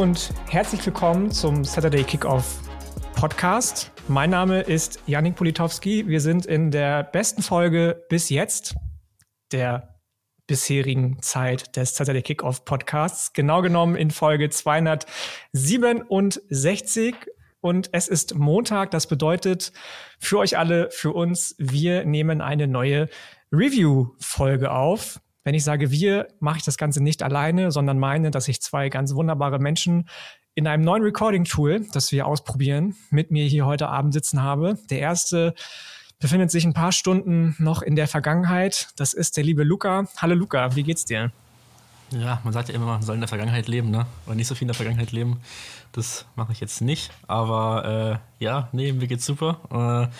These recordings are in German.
Und herzlich willkommen zum Saturday Kickoff Podcast. Mein Name ist Janik Politowski. Wir sind in der besten Folge bis jetzt der bisherigen Zeit des Saturday Kickoff Podcasts. Genau genommen in Folge 267 und es ist Montag. Das bedeutet für euch alle, für uns, wir nehmen eine neue Review-Folge auf. Wenn ich sage wir, mache ich das Ganze nicht alleine, sondern meine, dass ich zwei ganz wunderbare Menschen in einem neuen Recording-Tool, das wir ausprobieren, mit mir hier heute Abend sitzen habe. Der erste befindet sich ein paar Stunden noch in der Vergangenheit. Das ist der liebe Luca. Hallo Luca, wie geht's dir? Ja, man sagt ja immer, man soll in der Vergangenheit leben, ne? Oder nicht so viel in der Vergangenheit leben. Das mache ich jetzt nicht. Aber äh, ja, nee, mir geht's super. Äh,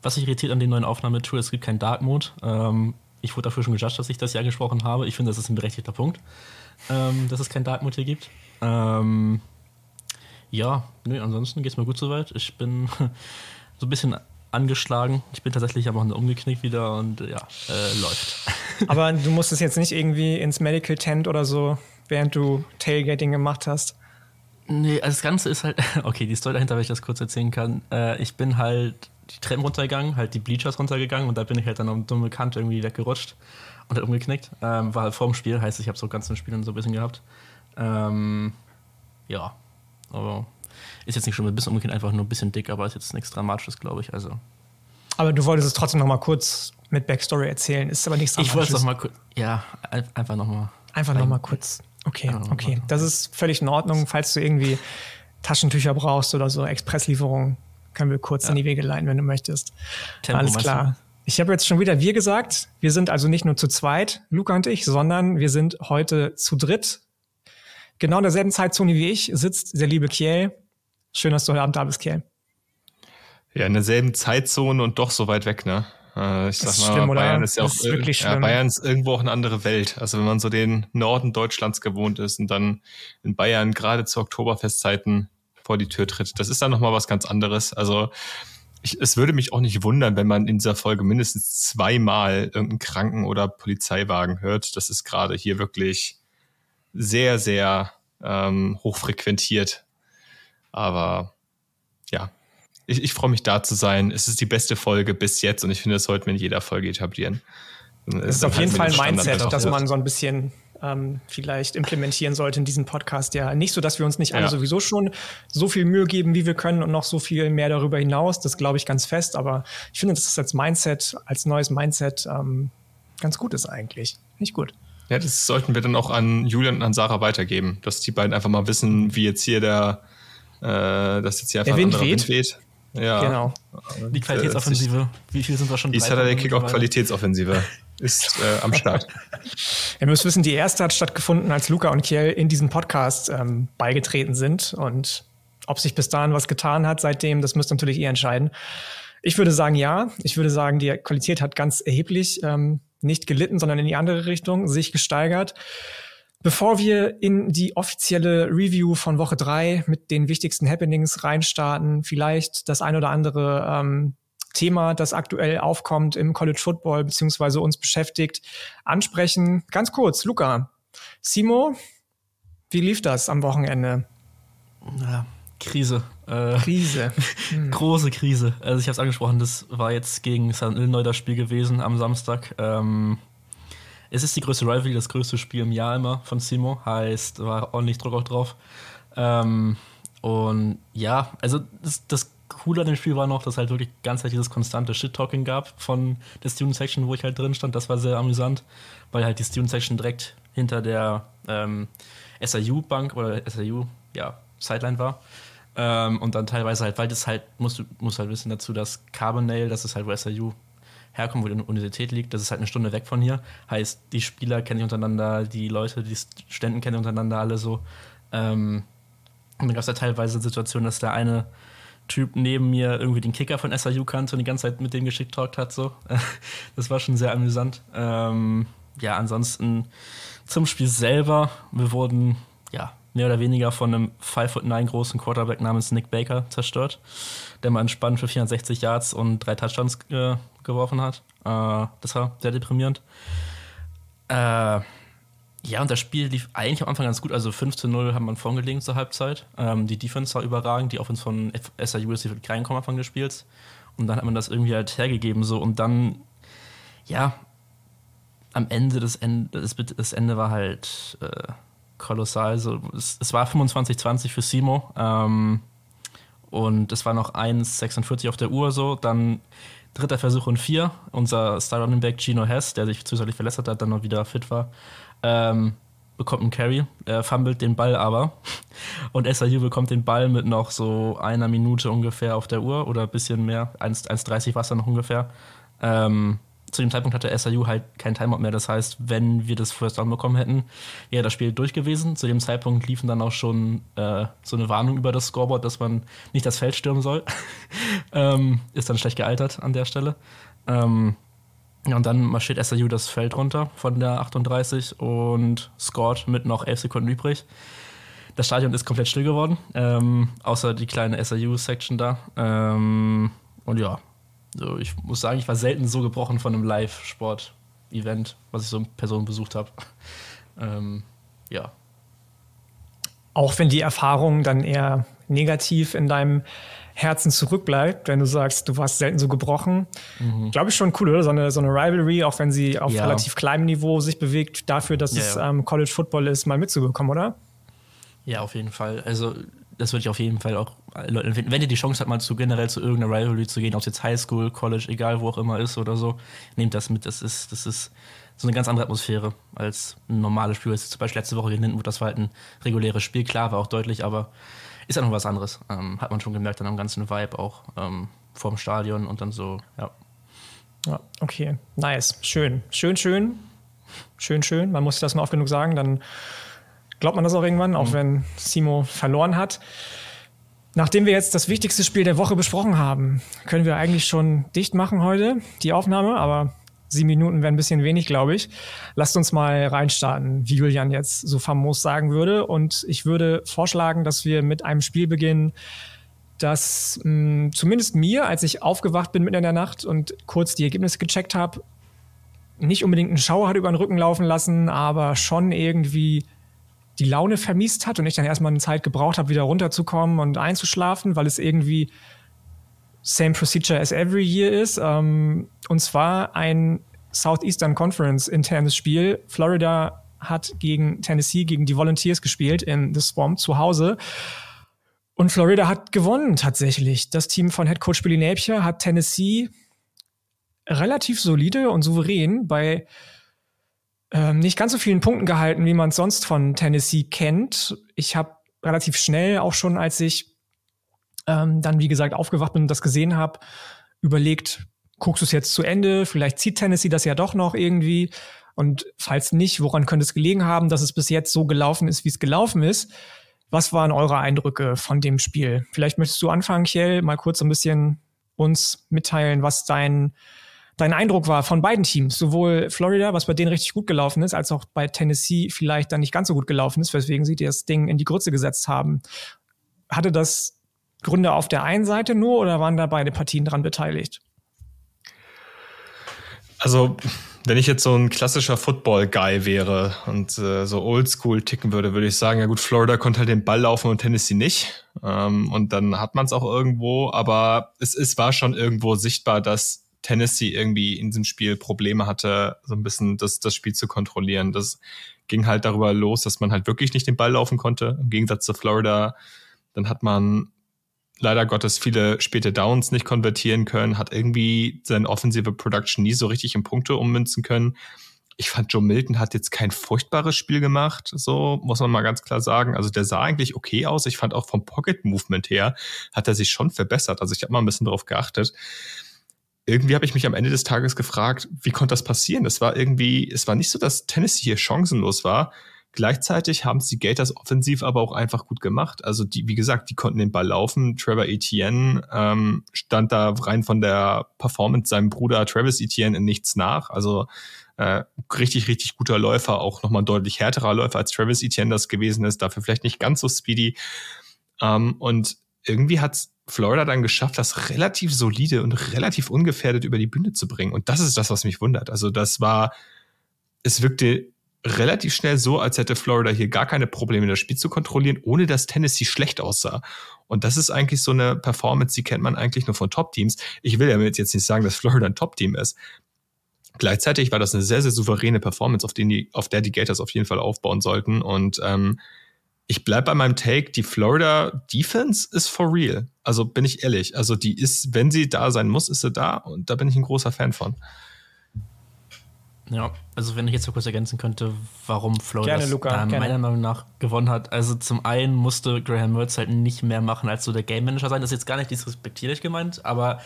was mich irritiert an den neuen Aufnahmetool, es gibt keinen Dark Mode. Ähm, ich wurde dafür schon gejudged, dass ich das ja angesprochen habe. Ich finde, das ist ein berechtigter Punkt, ähm, dass es kein Dark Mode hier gibt. Ähm, ja, nee, ansonsten geht es mir gut soweit. Ich bin so ein bisschen angeschlagen. Ich bin tatsächlich aber auch umgeknickt wieder und ja, äh, läuft. Aber du musstest jetzt nicht irgendwie ins Medical Tent oder so, während du Tailgating gemacht hast? Nee, also das Ganze ist halt, okay, die Story dahinter, wenn ich das kurz erzählen kann. Äh, ich bin halt die Treppen runtergegangen, halt die Bleachers runtergegangen und da bin ich halt dann um dumme Kante irgendwie weggerutscht und halt umgeknickt. Ähm, war halt vorm Spiel, heißt, ich habe so ganz im Spiel so ein bisschen gehabt. Ähm, ja, aber ist jetzt nicht schon ein bisschen umgeknickt, einfach nur ein bisschen dick, aber ist jetzt nichts Dramatisches, glaube ich. Also. Aber du wolltest es trotzdem noch mal kurz mit Backstory erzählen, ist aber nichts Dramatisches. Ich wollte es noch mal kurz, ja, einfach noch mal. Einfach noch mal kurz. Okay, okay. Das ist völlig in Ordnung, falls du irgendwie Taschentücher brauchst oder so, Expresslieferungen können wir kurz ja. in die Wege leiten, wenn du möchtest. Tempo, Alles klar. Ich habe jetzt schon wieder wir gesagt. Wir sind also nicht nur zu zweit, Luca und ich, sondern wir sind heute zu dritt. Genau in derselben Zeitzone wie ich sitzt der liebe Kiel. Schön, dass du heute Abend da bist, Kiel. Ja, in derselben Zeitzone und doch so weit weg, ne? Äh, ich sag mal, schlimm, Bayern ist ja auch ist wirklich ja, Bayern ist irgendwo auch eine andere Welt. Also wenn man so den Norden Deutschlands gewohnt ist und dann in Bayern gerade zu Oktoberfestzeiten vor die Tür tritt. Das ist dann nochmal was ganz anderes. Also ich, es würde mich auch nicht wundern, wenn man in dieser Folge mindestens zweimal irgendeinen Kranken- oder Polizeiwagen hört. Das ist gerade hier wirklich sehr, sehr ähm, hochfrequentiert. Aber ja, ich, ich freue mich da zu sein. Es ist die beste Folge bis jetzt und ich finde, das sollten wir in jeder Folge etablieren. Es ist auf jeden Fall ein Mindset, dass man so ein bisschen ähm, vielleicht implementieren sollte in diesem Podcast. Ja, nicht so, dass wir uns nicht alle ja. sowieso schon so viel Mühe geben, wie wir können und noch so viel mehr darüber hinaus. Das glaube ich ganz fest. Aber ich finde, dass das als Mindset, als neues Mindset ähm, ganz gut ist eigentlich. Nicht gut. Ja, das sollten wir dann auch an Julian und an Sarah weitergeben, dass die beiden einfach mal wissen, wie jetzt hier der, äh, dass jetzt hier einfach der Wind, weht. Wind weht. Ja. Genau. Die Qualitätsoffensive. Wie viel sind wir schon? Die Saturday Kickoff Qualitätsoffensive ist äh, am Start. Ihr müsst wissen, die erste hat stattgefunden, als Luca und Kiel in diesen Podcast ähm, beigetreten sind. Und ob sich bis dahin was getan hat seitdem, das müsst natürlich ihr entscheiden. Ich würde sagen, ja. Ich würde sagen, die Qualität hat ganz erheblich ähm, nicht gelitten, sondern in die andere Richtung sich gesteigert. Bevor wir in die offizielle Review von Woche drei mit den wichtigsten Happenings reinstarten, vielleicht das ein oder andere ähm, Thema, das aktuell aufkommt im College Football beziehungsweise uns beschäftigt, ansprechen. Ganz kurz, Luca, Simo, wie lief das am Wochenende? Ja, Krise. Äh, Krise. Hm. Große Krise. Also ich habe es angesprochen, das war jetzt gegen San Illinois das Spiel gewesen am Samstag. Ähm, es ist die größte Rivalry, das größte Spiel im Jahr immer von Simo. Heißt, war ordentlich Druck auch drauf. Ähm, und ja, also das, das Coole an dem Spiel war noch, dass halt wirklich ganz dieses konstante Shit-Talking gab von der Student-Section, wo ich halt drin stand. Das war sehr amüsant, weil halt die Student-Section direkt hinter der ähm, SIU-Bank oder SIU, ja, Sideline war. Ähm, und dann teilweise halt, weil das halt, musst du halt wissen dazu, dass Carbonell, das ist halt, wo SIU herkommt, wo die Universität liegt, das ist halt eine Stunde weg von hier. Heißt, die Spieler kennen sich untereinander, die Leute, die Studenten kennen untereinander alle so. Ähm, und dann gab es ja teilweise Situationen, dass der eine Typ neben mir irgendwie den Kicker von SIU kannte und die ganze Zeit mit dem geschickt talkt hat. So. Das war schon sehr amüsant. Ähm, ja, ansonsten zum Spiel selber. Wir wurden ja mehr oder weniger von einem 5'9 großen Quarterback namens Nick Baker zerstört, der mal entspannt für 460 Yards und drei Touchdowns äh, geworfen hat. Äh, das war sehr deprimierend. Äh, Ja, und das Spiel lief eigentlich am Anfang ganz gut. Also 5 zu 0 haben wir vorgelegen zur Halbzeit. Ähm, die Defense war überragend. Die Offense von SIU ist reinkommen am Anfang des Spiels. Und dann hat man das irgendwie halt hergegeben. so Und dann, ja, am Ende des Ende, das, das Ende war halt äh, kolossal. Also es, es war 25-20 für Simo. Ähm, und es war noch 1,46 auf der Uhr so. Dann dritter Versuch und vier. Unser Star Running Back Gino Hess, der sich zusätzlich verletzt hat, dann noch wieder fit war, ähm, bekommt einen Carry, er fummelt den Ball aber. Und SIU bekommt den Ball mit noch so einer Minute ungefähr auf der Uhr oder ein bisschen mehr, 1,30 war es dann noch ungefähr. Ähm, zu dem Zeitpunkt hatte SIU halt kein Timeout mehr. Das heißt, wenn wir das First Down bekommen hätten, wäre das Spiel durch gewesen. Zu dem Zeitpunkt liefen dann auch schon äh, so eine Warnung über das Scoreboard, dass man nicht das Feld stürmen soll. ähm, ist dann schlecht gealtert an der Stelle. Ähm, und dann marschiert SIU das Feld runter von der 38 und scored mit noch 11 Sekunden übrig. Das Stadion ist komplett still geworden, ähm, außer die kleine SIU-Section da. Ähm, und ja, so, ich muss sagen, ich war selten so gebrochen von einem Live-Sport-Event, was ich so in Person besucht habe. Ähm, ja. Auch wenn die Erfahrung dann eher negativ in deinem Herzen zurückbleibt, wenn du sagst, du warst selten so gebrochen. Mhm. Glaube ich schon cool, oder? So eine, so eine Rivalry, auch wenn sie auf ja. relativ kleinem Niveau sich bewegt, dafür, dass ja, es ähm, College Football ist, mal mitzubekommen, oder? Ja, auf jeden Fall. Also das würde ich auf jeden Fall auch Leuten, wenn ihr die Chance habt, mal zu generell zu irgendeiner Rivalry zu gehen, ob es jetzt Highschool, College, egal wo auch immer ist oder so, nehmt das mit. Das ist, das ist so eine ganz andere Atmosphäre als ein normales Spiel. Jetzt zum Beispiel letzte Woche gegen Lindenwood, das war halt ein reguläres Spiel, klar, war auch deutlich, aber ist einfach was anderes. Ähm, hat man schon gemerkt dann am ganzen Vibe auch ähm, vorm Stadion und dann so, ja. Ja, okay, nice, schön, schön, schön, schön, schön. Man muss das mal oft genug sagen, dann glaubt man das auch irgendwann, auch mhm. wenn Simo verloren hat. Nachdem wir jetzt das wichtigste Spiel der Woche besprochen haben, können wir eigentlich schon dicht machen heute, die Aufnahme, aber sieben Minuten wären ein bisschen wenig, glaube ich. Lasst uns mal reinstarten, wie Julian jetzt so famos sagen würde. Und ich würde vorschlagen, dass wir mit einem Spiel beginnen, das mh, mm, zumindest mir, als ich aufgewacht bin mitten in der Nacht und kurz die Ergebnisse gecheckt habe, nicht unbedingt einen Schauer hat über den Rücken laufen lassen, aber schon irgendwie die Laune vermisst hat und ich dann erstmal eine Zeit gebraucht habe, wieder runterzukommen und einzuschlafen, weil es irgendwie same procedure as every year ist. Ähm, und zwar ein Southeastern Conference internes Spiel. Florida hat gegen Tennessee, gegen die Volunteers gespielt in The Swamp zu Hause. Und Florida hat gewonnen tatsächlich. Das Team von Head Coach Billy Napier hat Tennessee relativ solide und souverän bei ähm, nicht ganz so vielen Punkten gehalten, wie man es sonst von Tennessee kennt. Ich habe relativ schnell, auch schon als ich ähm, dann, wie gesagt, aufgewacht bin und das gesehen habe, überlegt, guckst du es jetzt zu Ende? Vielleicht zieht Tennessee das ja doch noch irgendwie. Und falls nicht, woran könnte es gelegen haben, dass es bis jetzt so gelaufen ist, wie es gelaufen ist? Was waren eure Eindrücke von dem Spiel? Vielleicht möchtest du anfangen, Kjell, mal kurz ein bisschen uns mitteilen, was dein dein Eindruck war von beiden Teams, sowohl Florida, was bei denen richtig gut gelaufen ist, als auch bei Tennessee vielleicht dann nicht ganz so gut gelaufen ist, weswegen sie das Ding in die Grütze gesetzt haben. Hatte das Gründe auf der einen Seite nur oder waren da beide Partien dran beteiligt? Also, wenn ich jetzt so ein klassischer Football-Guy wäre und äh, so oldschool ticken würde, würde ich sagen, ja gut, Florida konnte halt den Ball laufen und Tennessee nicht. Ähm, und dann hat man es auch irgendwo, aber es, es war schon irgendwo sichtbar, dass Tennessee irgendwie in diesem Spiel Probleme hatte, so ein bisschen das, das Spiel zu kontrollieren. Das ging halt darüber los, dass man halt wirklich nicht den Ball laufen konnte. Im Gegensatz zu Florida, dann hat man leider Gottes viele späte Downs nicht konvertieren können, hat irgendwie seine offensive Production nie so richtig in Punkte ummünzen können. Ich fand, Joe Milton hat jetzt kein furchtbares Spiel gemacht, so muss man mal ganz klar sagen. Also der sah eigentlich okay aus. Ich fand auch vom Pocket Movement her hat er sich schon verbessert. Also ich habe mal ein bisschen darauf geachtet irgendwie habe ich mich am Ende des Tages gefragt, wie konnte das passieren? Es war irgendwie, es war nicht so, dass Tennessee hier chancenlos war. Gleichzeitig haben sie Gators offensiv aber auch einfach gut gemacht. Also die, wie gesagt, die konnten den Ball laufen. Trevor Etienne ähm, stand da rein von der Performance seinem Bruder Travis Etienne in nichts nach. Also äh, richtig, richtig guter Läufer, auch nochmal deutlich härterer Läufer als Travis Etienne das gewesen ist. Dafür vielleicht nicht ganz so speedy. Ähm, und irgendwie hat Florida dann geschafft, das relativ solide und relativ ungefährdet über die Bühne zu bringen. Und das ist das, was mich wundert. Also das war, es wirkte relativ schnell so, als hätte Florida hier gar keine Probleme, das Spiel zu kontrollieren, ohne dass Tennessee schlecht aussah. Und das ist eigentlich so eine Performance, die kennt man eigentlich nur von Top-Teams. Ich will ja jetzt nicht sagen, dass Florida ein Top-Team ist. Gleichzeitig war das eine sehr, sehr souveräne Performance, auf, die, auf der die Gators auf jeden Fall aufbauen sollten. Und ähm, ich bleib bei meinem Take, die Florida Defense ist for real. Also bin ich ehrlich. Also die ist, wenn sie da sein muss, ist sie da. Und da bin ich ein großer Fan von. Ja, also wenn ich jetzt so kurz ergänzen könnte, warum Florida gerne, Luca, äh, meiner Meinung nach gewonnen hat. Also zum einen musste Graham Mertz halt nicht mehr machen als so der Game Manager sein. Das ist jetzt gar nicht disrespektierlich gemeint, aber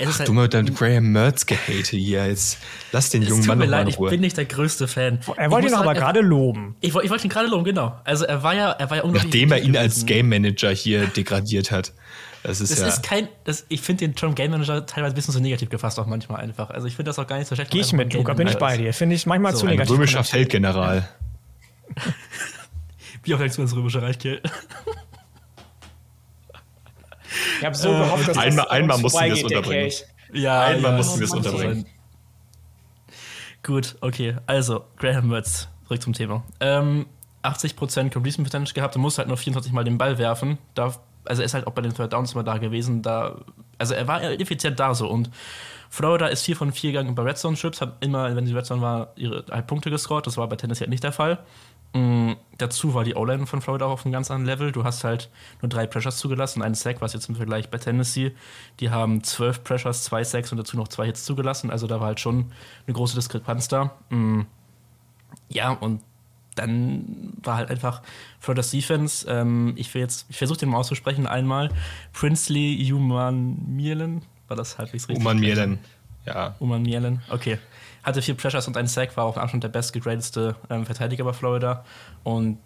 es Ach, ist halt, du mit deinem Graham Mertz gehate hier jetzt. Lass den jungen Mann mir leid, in Ruhe. Ich bin nicht der größte Fan. Er wollte ihn halt, aber gerade loben. Ich, ich wollte ihn gerade loben, genau. Also er war ja, er war ja unglaublich. Nachdem er ihn gewesen. als Game Manager hier degradiert hat. Das ist, das ja ist kein, das, ich finde den Trump Game Manager teilweise ein bisschen zu negativ gefasst, auch manchmal einfach. Also ich finde das auch gar nicht so schlecht. Geh ich mit, Luca, bin ich bei dir. Finde ich manchmal so, zu negativ. Ein römischer Feldgeneral. Wie auch denkst du ins römische Reich, Kill? Ich habe so gehofft, dass einmal, das einmal mussten wir es unterbringen. Ja, einmal ja, mussten wir es unterbringen. Gut, okay. Also, Graham Mertz, zurück zum Thema. Ähm, 80% Completion Percentage gehabt und muss halt nur 24 Mal den Ball werfen. Da also er ist halt auch bei den Third Downs immer da gewesen. Da, also er war effizient da so. Und Florida ist 4 von 4 gegangen bei Red Zone Trips, hat immer, wenn sie Red Zone war, ihre halt Punkte gescored. Das war bei Tennessee halt nicht der Fall. Mhm, dazu war die O-Line von Florida auch auf einem ganz anderen Level. Du hast halt nur drei Pressures zugelassen, einen Sack, was jetzt im Vergleich bei Tennessee. Die haben zwölf Pressures, zwei Sacks und dazu noch zwei Hits zugelassen. Also da war halt schon eine große Diskrepanz da. Mhm. Ja, und dann war halt einfach Florida's Defense, ähm, ich will jetzt, ich versuche den mal auszusprechen einmal, Princely Human Mielen, war das halbwegs richtig? Human Mielen, ja. Human Mielen, okay. Hatte vier Pressures und einen Sack, war auch Anfang der bestgegradeste ähm, Verteidiger bei Florida und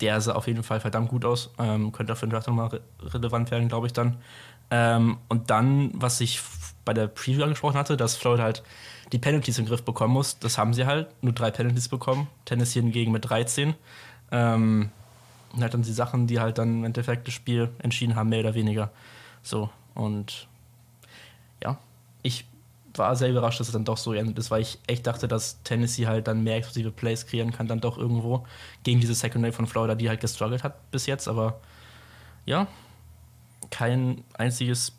der sah auf jeden Fall verdammt gut aus, ähm, könnte auch für den Draft nochmal re relevant werden, glaube ich dann. Ähm, und dann, was ich bei der Preview angesprochen hatte, dass Florida halt die Penalties im Griff bekommen muss. Das haben sie halt. Nur drei Penalties bekommen. Tennessee hingegen mit 13. Ähm, und halt dann die Sachen, die halt dann im Endeffekt das Spiel entschieden haben, mehr oder weniger. So. Und ja, ich war sehr überrascht, dass es dann doch so endet ist, weil ich echt dachte, dass Tennessee halt dann mehr exklusive Plays kreieren kann, dann doch irgendwo gegen diese Secondary von Florida, die halt gestruggelt hat bis jetzt. Aber ja, kein einziges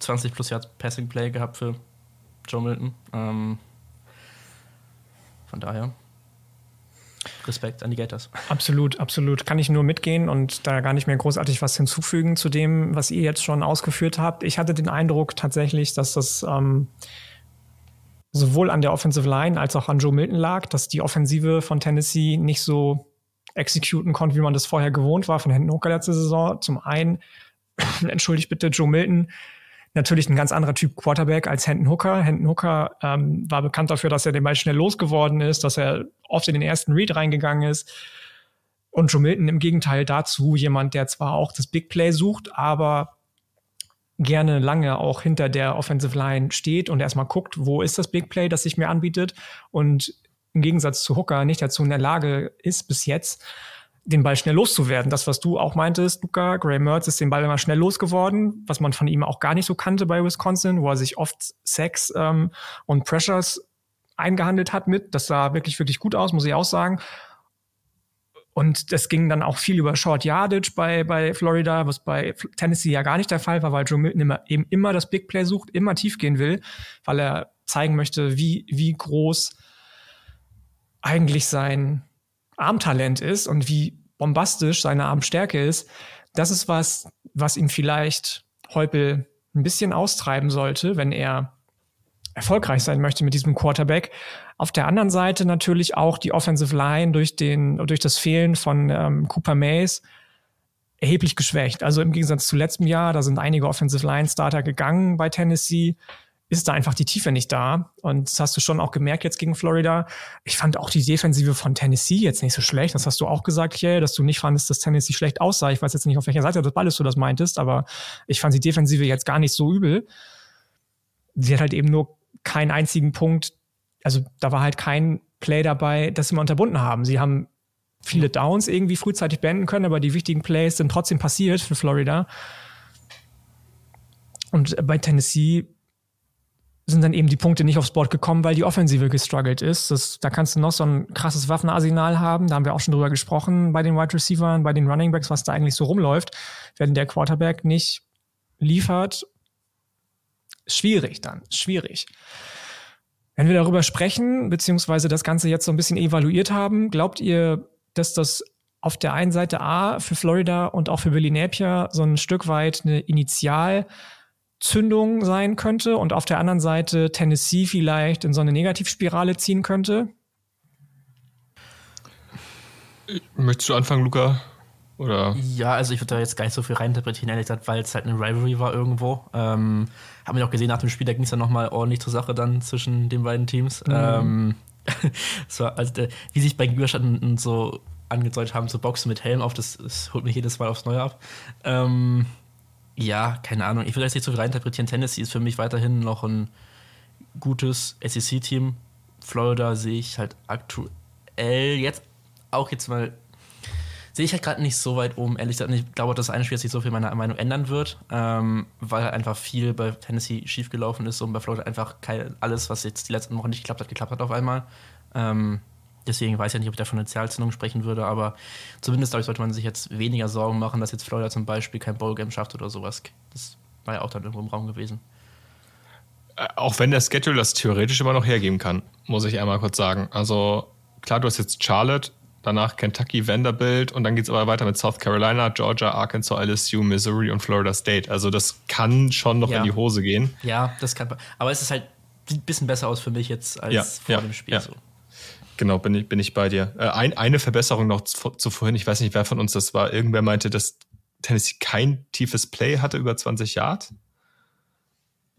20 plus Yards Passing Play gehabt für Joe Milton. Ähm, von daher. Respekt an die Gators. Absolut, absolut. Kann ich nur mitgehen und da gar nicht mehr großartig was hinzufügen zu dem, was ihr jetzt schon ausgeführt habt. Ich hatte den Eindruck tatsächlich, dass das ähm, sowohl an der Offensive Line als auch an Joe Milton lag, dass die Offensive von Tennessee nicht so exekuten konnte, wie man das vorher gewohnt war von Händen hoch letzte Saison. Zum einen, entschuldigt bitte, Joe Milton natürlich ein ganz anderer Typ Quarterback als Hendon Hooker. Hendon Hooker ähm, war bekannt dafür, dass er den Ball schnell losgeworden ist, dass er oft in den ersten Read reingegangen ist. Und Joe Milton im Gegenteil dazu jemand, der zwar auch das Big Play sucht, aber gerne lange auch hinter der Offensive Line steht und erstmal guckt, wo ist das Big Play, das sich mir anbietet und im Gegensatz zu Hooker nicht dazu in der Lage ist bis jetzt, den Ball schnell loszuwerden. Das, was du auch meintest, Luca, Gray Mertz ist den Ball immer schnell losgeworden, was man von ihm auch gar nicht so kannte bei Wisconsin, wo er sich oft Sex ähm, und Pressures eingehandelt hat mit. Das sah wirklich, wirklich gut aus, muss ich auch sagen. Und das ging dann auch viel über Short Yardage bei, bei Florida, was bei Tennessee ja gar nicht der Fall war, weil Joe Milton immer, eben immer das Big Play sucht, immer tief gehen will, weil er zeigen möchte, wie, wie groß eigentlich sein Armtalent ist und wie bombastisch seine Armstärke ist, das ist was, was ihm vielleicht Heupel ein bisschen austreiben sollte, wenn er erfolgreich sein möchte mit diesem Quarterback. Auf der anderen Seite natürlich auch die Offensive Line durch den, durch das Fehlen von ähm, Cooper Mays erheblich geschwächt. Also im Gegensatz zu letztem Jahr, da sind einige Offensive Line Starter gegangen bei Tennessee ist da einfach die Tiefe nicht da. Und das hast du schon auch gemerkt jetzt gegen Florida. Ich fand auch die Defensive von Tennessee jetzt nicht so schlecht. Das hast du auch gesagt, Kiel, dass du nicht fandest, dass Tennessee schlecht aussah. Ich weiß jetzt nicht, auf welcher Seite des Balles du das meintest, aber ich fand die Defensive jetzt gar nicht so übel. Sie hat halt eben nur keinen einzigen Punkt, also da war halt kein Play dabei, das sie mal unterbunden haben. Sie haben viele Downs irgendwie frühzeitig beenden können, aber die wichtigen Plays sind trotzdem passiert für Florida. Und bei Tennessee sind dann eben die Punkte nicht aufs Board gekommen, weil die Offensive gestruggelt ist. Das, da kannst du noch so ein krasses Waffenarsenal haben. Da haben wir auch schon drüber gesprochen bei den Wide Receivers, bei den Running Backs, was da eigentlich so rumläuft. Wenn der Quarterback nicht liefert, schwierig dann, schwierig. Wenn wir darüber sprechen, beziehungsweise das Ganze jetzt so ein bisschen evaluiert haben, glaubt ihr, dass das auf der einen Seite A für Florida und auch für Billy Napier so ein Stück weit eine Initial- Zündung sein könnte und auf der anderen Seite Tennessee vielleicht in so eine Negativspirale ziehen könnte? Möchtest du anfangen, Luca? Oder? Ja, also ich würde da jetzt gar nicht so viel reininterpretieren, ehrlich gesagt, weil es halt eine Rivalry war irgendwo. Ähm, haben wir auch gesehen, nach dem Spiel, da ging es dann nochmal ordentlich zur Sache dann zwischen den beiden Teams. Mhm. Ähm, war, also der, wie sich bei Gegenüberstanden so angedeutet haben, zu boxen mit Helm auf, das, das holt mich jedes Mal aufs Neue ab. Ähm, ja, keine Ahnung. Ich will das nicht so viel reininterpretieren. Tennessee ist für mich weiterhin noch ein gutes SEC-Team. Florida sehe ich halt aktuell jetzt auch jetzt mal sehe ich halt gerade nicht so weit oben, ehrlich gesagt. Ich glaube, dass das eine Spiel jetzt nicht so viel meiner Meinung ändern wird, ähm, weil halt einfach viel bei Tennessee schiefgelaufen ist und bei Florida einfach kein, alles, was jetzt die letzten Wochen nicht geklappt hat, geklappt hat auf einmal. Ähm, Deswegen weiß ich ja nicht, ob ich da von Initialzündung sprechen würde, aber zumindest, glaube ich, sollte man sich jetzt weniger Sorgen machen, dass jetzt Florida zum Beispiel kein Bowl-Game schafft oder sowas. Das war ja auch dann irgendwo im Raum gewesen. Äh, auch wenn der Schedule das theoretisch immer noch hergeben kann, muss ich einmal kurz sagen. Also, klar, du hast jetzt Charlotte, danach Kentucky, Vanderbilt und dann geht es aber weiter mit South Carolina, Georgia, Arkansas, LSU, Missouri und Florida State. Also, das kann schon noch ja. in die Hose gehen. Ja, das kann. Aber es ist halt ein bisschen besser aus für mich jetzt als ja, vor ja, dem Spiel. So. Genau, bin ich, bin ich bei dir. Äh, ein, eine Verbesserung noch zu, zu, vorhin, ich weiß nicht, wer von uns das war. Irgendwer meinte, dass Tennessee kein tiefes Play hatte über 20 Yards.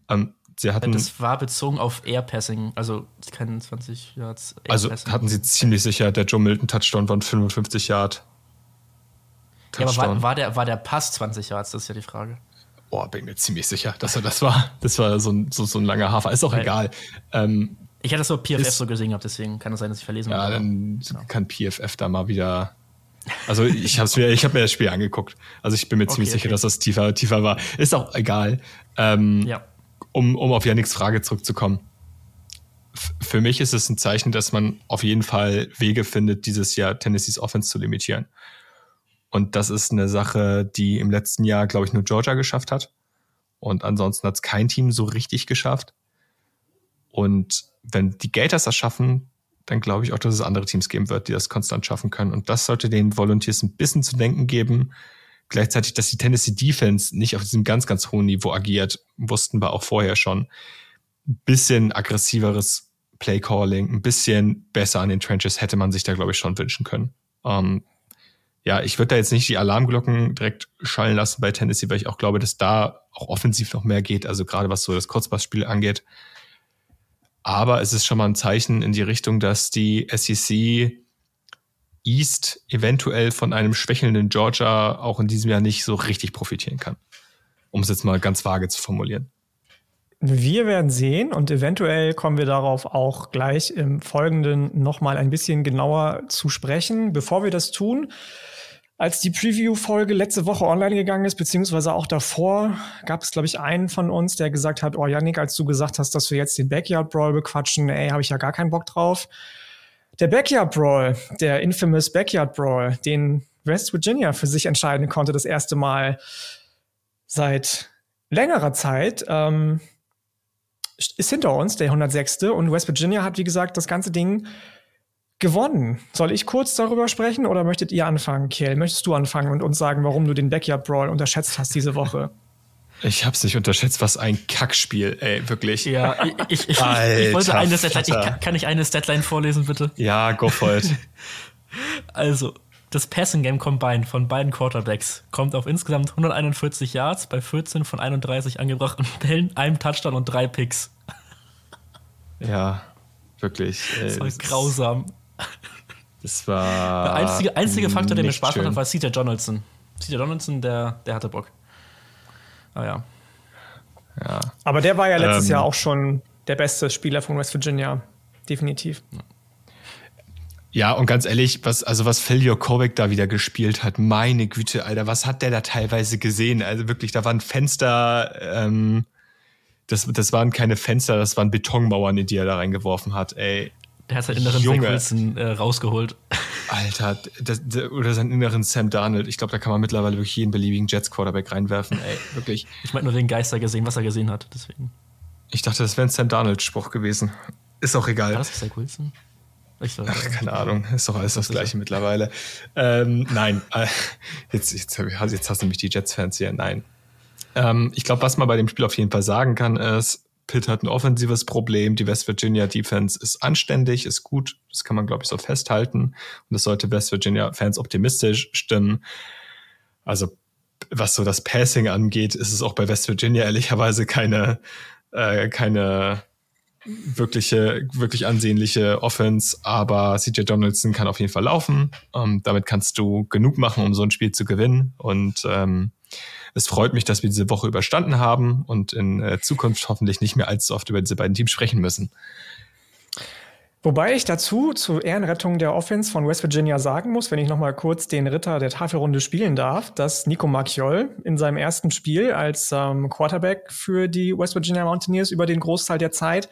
Ähm, sie hatten, das war bezogen auf Air-Passing, also kein 20 Yards. Air also hatten sie ziemlich sicher, der Joe Milton Touchdown von 55 Yard. Ja, aber war, war, der, war der Pass 20 Yards, das ist ja die Frage. Boah, bin mir ziemlich sicher, dass er das war. Das war so ein, so, so ein langer Hafer. Ist auch Weil, egal. Ähm, ich hatte das so PFF so gesehen gehabt, deswegen kann es sein, dass ich verlesen habe. Ja, dann genau. kann PFF da mal wieder. Also ich habe mir, ich habe mir das Spiel angeguckt. Also ich bin mir okay, ziemlich okay. sicher, dass das tiefer, tiefer war. Ist auch egal. Ähm, ja. Um, um auf Janiks Frage zurückzukommen. F für mich ist es ein Zeichen, dass man auf jeden Fall Wege findet, dieses Jahr Tennessees Offense zu limitieren. Und das ist eine Sache, die im letzten Jahr, glaube ich, nur Georgia geschafft hat. Und ansonsten hat es kein Team so richtig geschafft. Und wenn die Gators das schaffen, dann glaube ich auch, dass es andere Teams geben wird, die das konstant schaffen können. Und das sollte den Volunteers ein bisschen zu denken geben. Gleichzeitig, dass die Tennessee Defense nicht auf diesem ganz, ganz hohen Niveau agiert, wussten wir auch vorher schon. Ein bisschen aggressiveres Playcalling, ein bisschen besser an den Trenches hätte man sich da, glaube ich, schon wünschen können. Ähm, ja, ich würde da jetzt nicht die Alarmglocken direkt schallen lassen bei Tennessee, weil ich auch glaube, dass da auch offensiv noch mehr geht. Also gerade was so das Kurzpassspiel angeht. Aber es ist schon mal ein Zeichen in die Richtung, dass die SEC East eventuell von einem schwächelnden Georgia auch in diesem Jahr nicht so richtig profitieren kann. Um es jetzt mal ganz vage zu formulieren. Wir werden sehen und eventuell kommen wir darauf auch gleich im Folgenden nochmal ein bisschen genauer zu sprechen. Bevor wir das tun, als die Preview-Folge letzte Woche online gegangen ist, beziehungsweise auch davor, gab es, glaube ich, einen von uns, der gesagt hat, oh Yannick, als du gesagt hast, dass wir jetzt den Backyard Brawl bequatschen, ey, habe ich ja gar keinen Bock drauf. Der Backyard Brawl, der infamous Backyard Brawl, den West Virginia für sich entscheiden konnte, das erste Mal seit längerer Zeit, ähm, ist hinter uns, der 106. Und West Virginia hat, wie gesagt, das ganze Ding gewonnen. Soll ich kurz darüber sprechen oder möchtet ihr anfangen, Kiel? Möchtest du anfangen und uns sagen, warum du den Backyard Brawl unterschätzt hast diese Woche? Ich hab's nicht unterschätzt, was ein Kackspiel, ey, wirklich. Ja, ich, ich, ich, ich wollte eine ich, kann, kann ich eine Statline vorlesen, bitte? Ja, go for it. also, das Passing Game Combined von beiden Quarterbacks kommt auf insgesamt 141 Yards bei 14 von 31 angebrachten Bällen, einem Touchdown und drei Picks. Ja, wirklich. Das war grausam. Das war. Der einzige, einzige Faktor, der mir Spaß gemacht hat, war CJ Donaldson. CJ Donaldson, der, der hatte Bock. Ah ja. Ja. Aber der war ja letztes ähm, Jahr auch schon der beste Spieler von West Virginia. Definitiv. Ja, und ganz ehrlich, was, also was Phil Jokovic da wieder gespielt hat, meine Güte, Alter, was hat der da teilweise gesehen? Also wirklich, da waren Fenster, ähm, das, das waren keine Fenster, das waren Betonmauern, in die er da reingeworfen hat. Ey, der hat seinen inneren Junge. Zach Wilson äh, rausgeholt. Alter, das, das, oder seinen inneren Sam Darnold. Ich glaube, da kann man mittlerweile wirklich jeden beliebigen Jets-Quarterback reinwerfen. Ey, wirklich. Ich meine nur den Geister gesehen, was er gesehen hat. Deswegen. Ich dachte, das wäre ein Sam Darnold-Spruch gewesen. Ist auch egal. War das Zach Wilson? Ich Ach, keine Ahnung. Ist doch alles das Gleiche mittlerweile. Ähm, nein, äh, jetzt, jetzt, jetzt hast du mich die Jets-Fans hier. Nein. Ähm, ich glaube, was man bei dem Spiel auf jeden Fall sagen kann, ist, Pitt hat ein offensives Problem. Die West Virginia Defense ist anständig, ist gut. Das kann man, glaube ich, so festhalten. Und das sollte West Virginia Fans optimistisch stimmen. Also, was so das Passing angeht, ist es auch bei West Virginia ehrlicherweise keine, äh, keine wirkliche, wirklich ansehnliche Offense, aber CJ Donaldson kann auf jeden Fall laufen. Ähm, damit kannst du genug machen, um so ein Spiel zu gewinnen. Und ähm, es freut mich, dass wir diese Woche überstanden haben und in äh, Zukunft hoffentlich nicht mehr allzu oft über diese beiden Teams sprechen müssen. Wobei ich dazu zur Ehrenrettung der Offense von West Virginia sagen muss, wenn ich noch mal kurz den Ritter der Tafelrunde spielen darf, dass Nico Macchiol in seinem ersten Spiel als ähm, Quarterback für die West Virginia Mountaineers über den Großteil der Zeit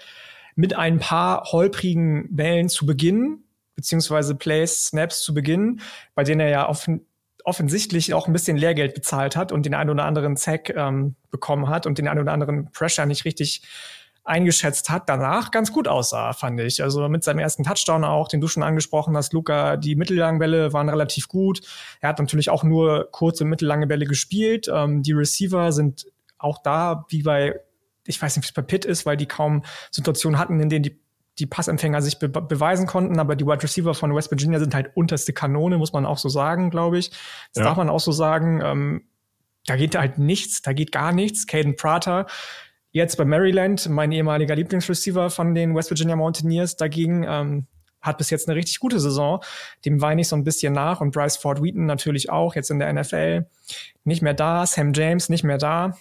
mit ein paar holprigen Bällen zu Beginn, beziehungsweise Plays, Snaps zu Beginn, bei denen er ja offen, offensichtlich auch ein bisschen Lehrgeld bezahlt hat und den einen oder anderen Zack ähm, bekommen hat und den einen oder anderen Pressure nicht richtig eingeschätzt hat, danach ganz gut aussah, fand ich. Also mit seinem ersten Touchdown auch, den du schon angesprochen hast, Luca, die mittellangen Bälle waren relativ gut. Er hat natürlich auch nur kurze, mittellange Bälle gespielt. Ähm, die Receiver sind auch da, wie bei, ich weiß nicht, wie es bei Pitt ist, weil die kaum Situationen hatten, in denen die die Passempfänger sich be beweisen konnten, aber die Wide Receiver von West Virginia sind halt unterste Kanone, muss man auch so sagen, glaube ich. Das ja. darf man auch so sagen. Ähm, da geht halt nichts, da geht gar nichts. Caden Prater, jetzt bei Maryland, mein ehemaliger Lieblingsreceiver von den West Virginia Mountaineers, dagegen ähm, hat bis jetzt eine richtig gute Saison. Dem weine ich so ein bisschen nach und Bryce Ford Wheaton natürlich auch, jetzt in der NFL. Nicht mehr da, Sam James nicht mehr da.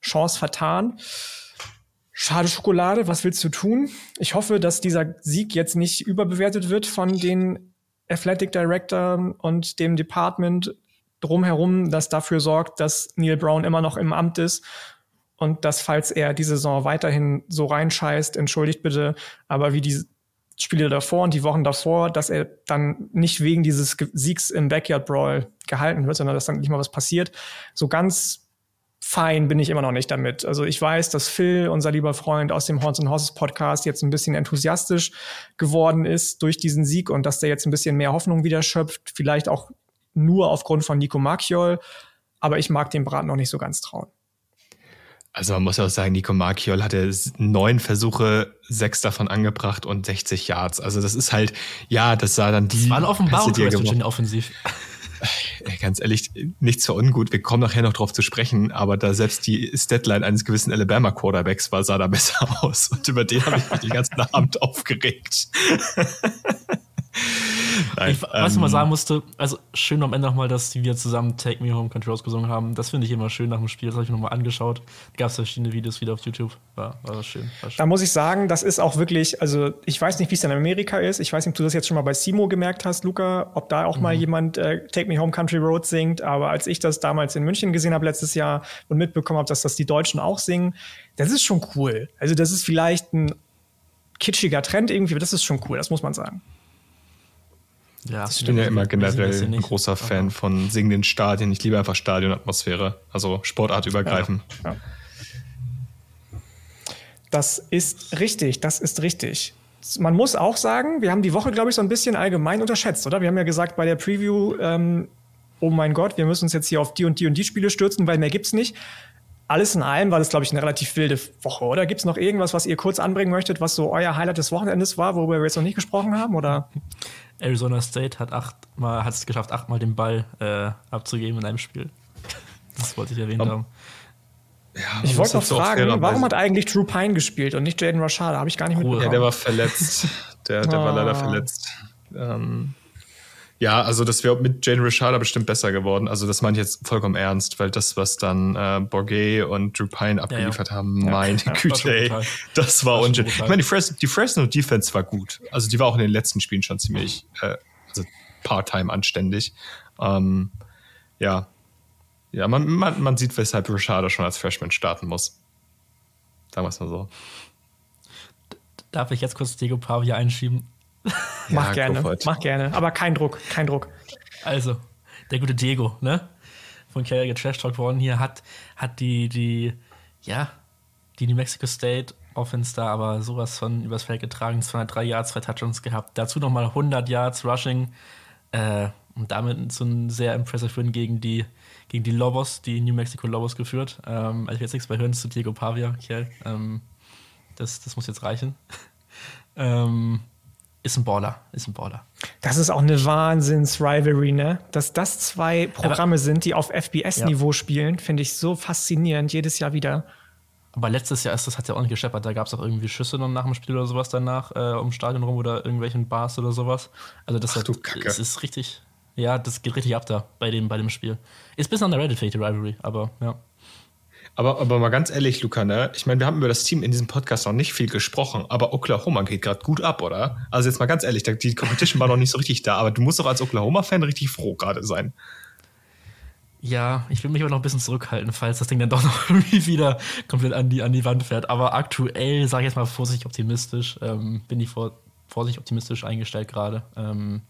Chance vertan. Schade Schokolade, was willst du tun? Ich hoffe, dass dieser Sieg jetzt nicht überbewertet wird von den Athletic Director und dem Department drumherum, das dafür sorgt, dass Neil Brown immer noch im Amt ist und dass, falls er die Saison weiterhin so reinscheißt, entschuldigt bitte, aber wie die Spiele davor und die Wochen davor, dass er dann nicht wegen dieses Siegs im Backyard Brawl gehalten wird, sondern dass dann nicht mal was passiert. So ganz fein bin ich immer noch nicht damit. Also ich weiß, dass Phil, unser lieber Freund aus dem Horns and Horses Podcast, jetzt ein bisschen enthusiastisch geworden ist durch diesen Sieg und dass der jetzt ein bisschen mehr Hoffnung wieder schöpft. Vielleicht auch nur aufgrund von Nico Marchiol. Aber ich mag dem Braten noch nicht so ganz trauen. Also man muss ja auch sagen, Nico Marchiol hatte neun Versuche, sechs davon angebracht und 60 Yards. Also das ist halt, ja, das sah dann die. Das war eine Offenbarung offensiv. Ganz ehrlich, nichts für ungut. Wir kommen nachher noch drauf zu sprechen, aber da selbst die Statline eines gewissen Alabama Quarterbacks war, sah da besser aus. Und über den habe ich mich den ganzen Abend aufgeregt. Nein, ich, was ich mal ähm, sagen musste, also schön am Ende nochmal, dass wir zusammen Take Me Home Country Roads gesungen haben. Das finde ich immer schön nach dem Spiel. Das habe ich mir nochmal angeschaut. Gab es verschiedene Videos wieder auf YouTube. War, war, schön, war schön. Da muss ich sagen, das ist auch wirklich, also ich weiß nicht, wie es in Amerika ist. Ich weiß nicht, ob du das jetzt schon mal bei Simo gemerkt hast, Luca, ob da auch mhm. mal jemand äh, Take Me Home Country Roads singt. Aber als ich das damals in München gesehen habe letztes Jahr und mitbekommen habe, dass das die Deutschen auch singen, das ist schon cool. Also das ist vielleicht ein kitschiger Trend irgendwie, aber das ist schon cool, das muss man sagen. Ja, ich bin ja immer generell ein großer Fan von singenden Stadien. Ich liebe einfach Stadionatmosphäre, also sportartübergreifend. Ja, ja. Das ist richtig, das ist richtig. Man muss auch sagen, wir haben die Woche, glaube ich, so ein bisschen allgemein unterschätzt, oder? Wir haben ja gesagt bei der Preview, ähm, oh mein Gott, wir müssen uns jetzt hier auf die und die und die Spiele stürzen, weil mehr gibt's nicht. Alles in allem war das, glaube ich, eine relativ wilde Woche, oder? Gibt es noch irgendwas, was ihr kurz anbringen möchtet, was so euer Highlight des Wochenendes war, worüber wir jetzt noch nicht gesprochen haben, oder? Arizona State hat achtmal, hat es geschafft, achtmal den Ball äh, abzugeben in einem Spiel. Das wollte ich erwähnt um, haben. Ja, ich wollte noch fragen, warum hat eigentlich Drew Pine gespielt und nicht Jaden Rashada? Habe ich gar nicht mitbekommen. Ja, der war verletzt. Der, der war leider ah. verletzt. Ähm, ja, also das wäre mit Jane Rashada bestimmt besser geworden. Also das meine ich jetzt vollkommen ernst, weil das, was dann äh, Bourget und Drew Pine abgeliefert ja, ja. haben, meine ja, Güte, ey, das war unschön. Ich meine, die, Fres die Fresno Defense war gut. Also die war auch in den letzten Spielen schon ziemlich, äh, also part-time anständig. Ähm, ja, ja, man, man, man sieht, weshalb Rashada schon als Freshman starten muss. Sagen wir es mal so. Darf ich jetzt kurz Diego Pavia einschieben? mach ja, gerne, mach gerne. Aber kein Druck, kein Druck. Also, der gute Diego, ne? Von Kerrigan Trash Talk worden hier, hat, hat die, die, ja, die New Mexico State Offense da aber sowas von übers Feld getragen. 203 Yards, zwei Touchdowns gehabt. Dazu nochmal 100 Yards Rushing. Äh, und damit so ein sehr impressive Win gegen die, gegen die Lobos, die New Mexico Lobos geführt. Ähm, also jetzt nichts mehr hören zu Diego Pavia, Kerl. Ähm, das, das muss jetzt reichen. ähm, ist ein Baller, ist ein Baller. Das ist auch eine Wahnsinns-Rivalry, ne? Dass das zwei Programme aber, sind, die auf FBS-Niveau ja. spielen, finde ich so faszinierend, jedes Jahr wieder. Aber letztes Jahr ist das hat ja auch nicht gescheppert. Da gab es auch irgendwie Schüsse noch nach dem Spiel oder sowas danach äh, ums Stadion rum oder irgendwelchen Bars oder sowas. Also das Ach, hat, es ist richtig, ja, das geht richtig ab da bei dem, bei dem Spiel. Ist bis an der Reddit Fate Rivalry, aber ja. Aber, aber mal ganz ehrlich, Luca, ne? Ich meine, wir haben über das Team in diesem Podcast noch nicht viel gesprochen, aber Oklahoma geht gerade gut ab, oder? Also jetzt mal ganz ehrlich, die Competition war noch nicht so richtig da, aber du musst doch als Oklahoma-Fan richtig froh gerade sein. Ja, ich will mich aber noch ein bisschen zurückhalten, falls das Ding dann doch noch irgendwie wieder komplett an die, an die Wand fährt. Aber aktuell, sage ich jetzt mal vorsichtig optimistisch, ähm, bin ich vor, vorsichtig optimistisch eingestellt gerade. Ähm,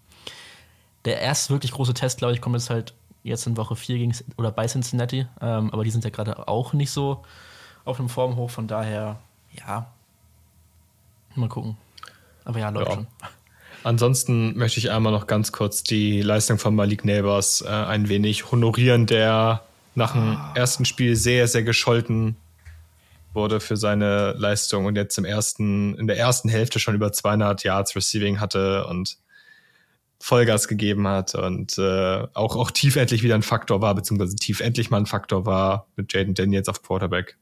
der erste wirklich große Test, glaube ich, kommt jetzt halt jetzt in Woche 4 gegen, oder bei Cincinnati. Ähm, aber die sind ja gerade auch nicht so auf einem Form hoch. Von daher, ja, mal gucken. Aber ja, läuft ja. schon. Ansonsten möchte ich einmal noch ganz kurz die Leistung von Malik Neighbors äh, ein wenig honorieren, der nach dem ah. ersten Spiel sehr, sehr gescholten wurde für seine Leistung und jetzt im ersten, in der ersten Hälfte schon über 200 Yards Receiving hatte und Vollgas gegeben hat und äh, auch, auch tief endlich wieder ein Faktor war, beziehungsweise tief endlich mal ein Faktor war mit Jaden Daniels auf Quarterback.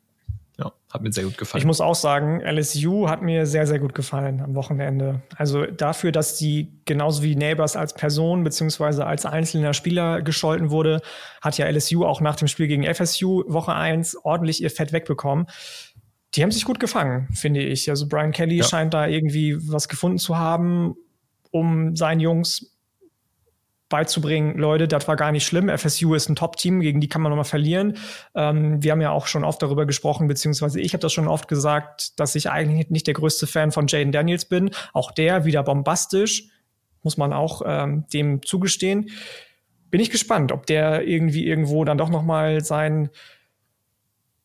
Ja, hat mir sehr gut gefallen. Ich muss auch sagen, LSU hat mir sehr, sehr gut gefallen am Wochenende. Also dafür, dass die genauso wie Neighbors als Person beziehungsweise als einzelner Spieler gescholten wurde, hat ja LSU auch nach dem Spiel gegen FSU Woche 1 ordentlich ihr Fett wegbekommen. Die haben sich gut gefangen, finde ich. Also Brian Kelly ja. scheint da irgendwie was gefunden zu haben, um seinen Jungs beizubringen, Leute, das war gar nicht schlimm. FSU ist ein Top-Team, gegen die kann man nochmal verlieren. Ähm, wir haben ja auch schon oft darüber gesprochen, beziehungsweise ich habe das schon oft gesagt, dass ich eigentlich nicht der größte Fan von Jaden Daniels bin. Auch der wieder bombastisch, muss man auch ähm, dem zugestehen. Bin ich gespannt, ob der irgendwie irgendwo dann doch nochmal sein,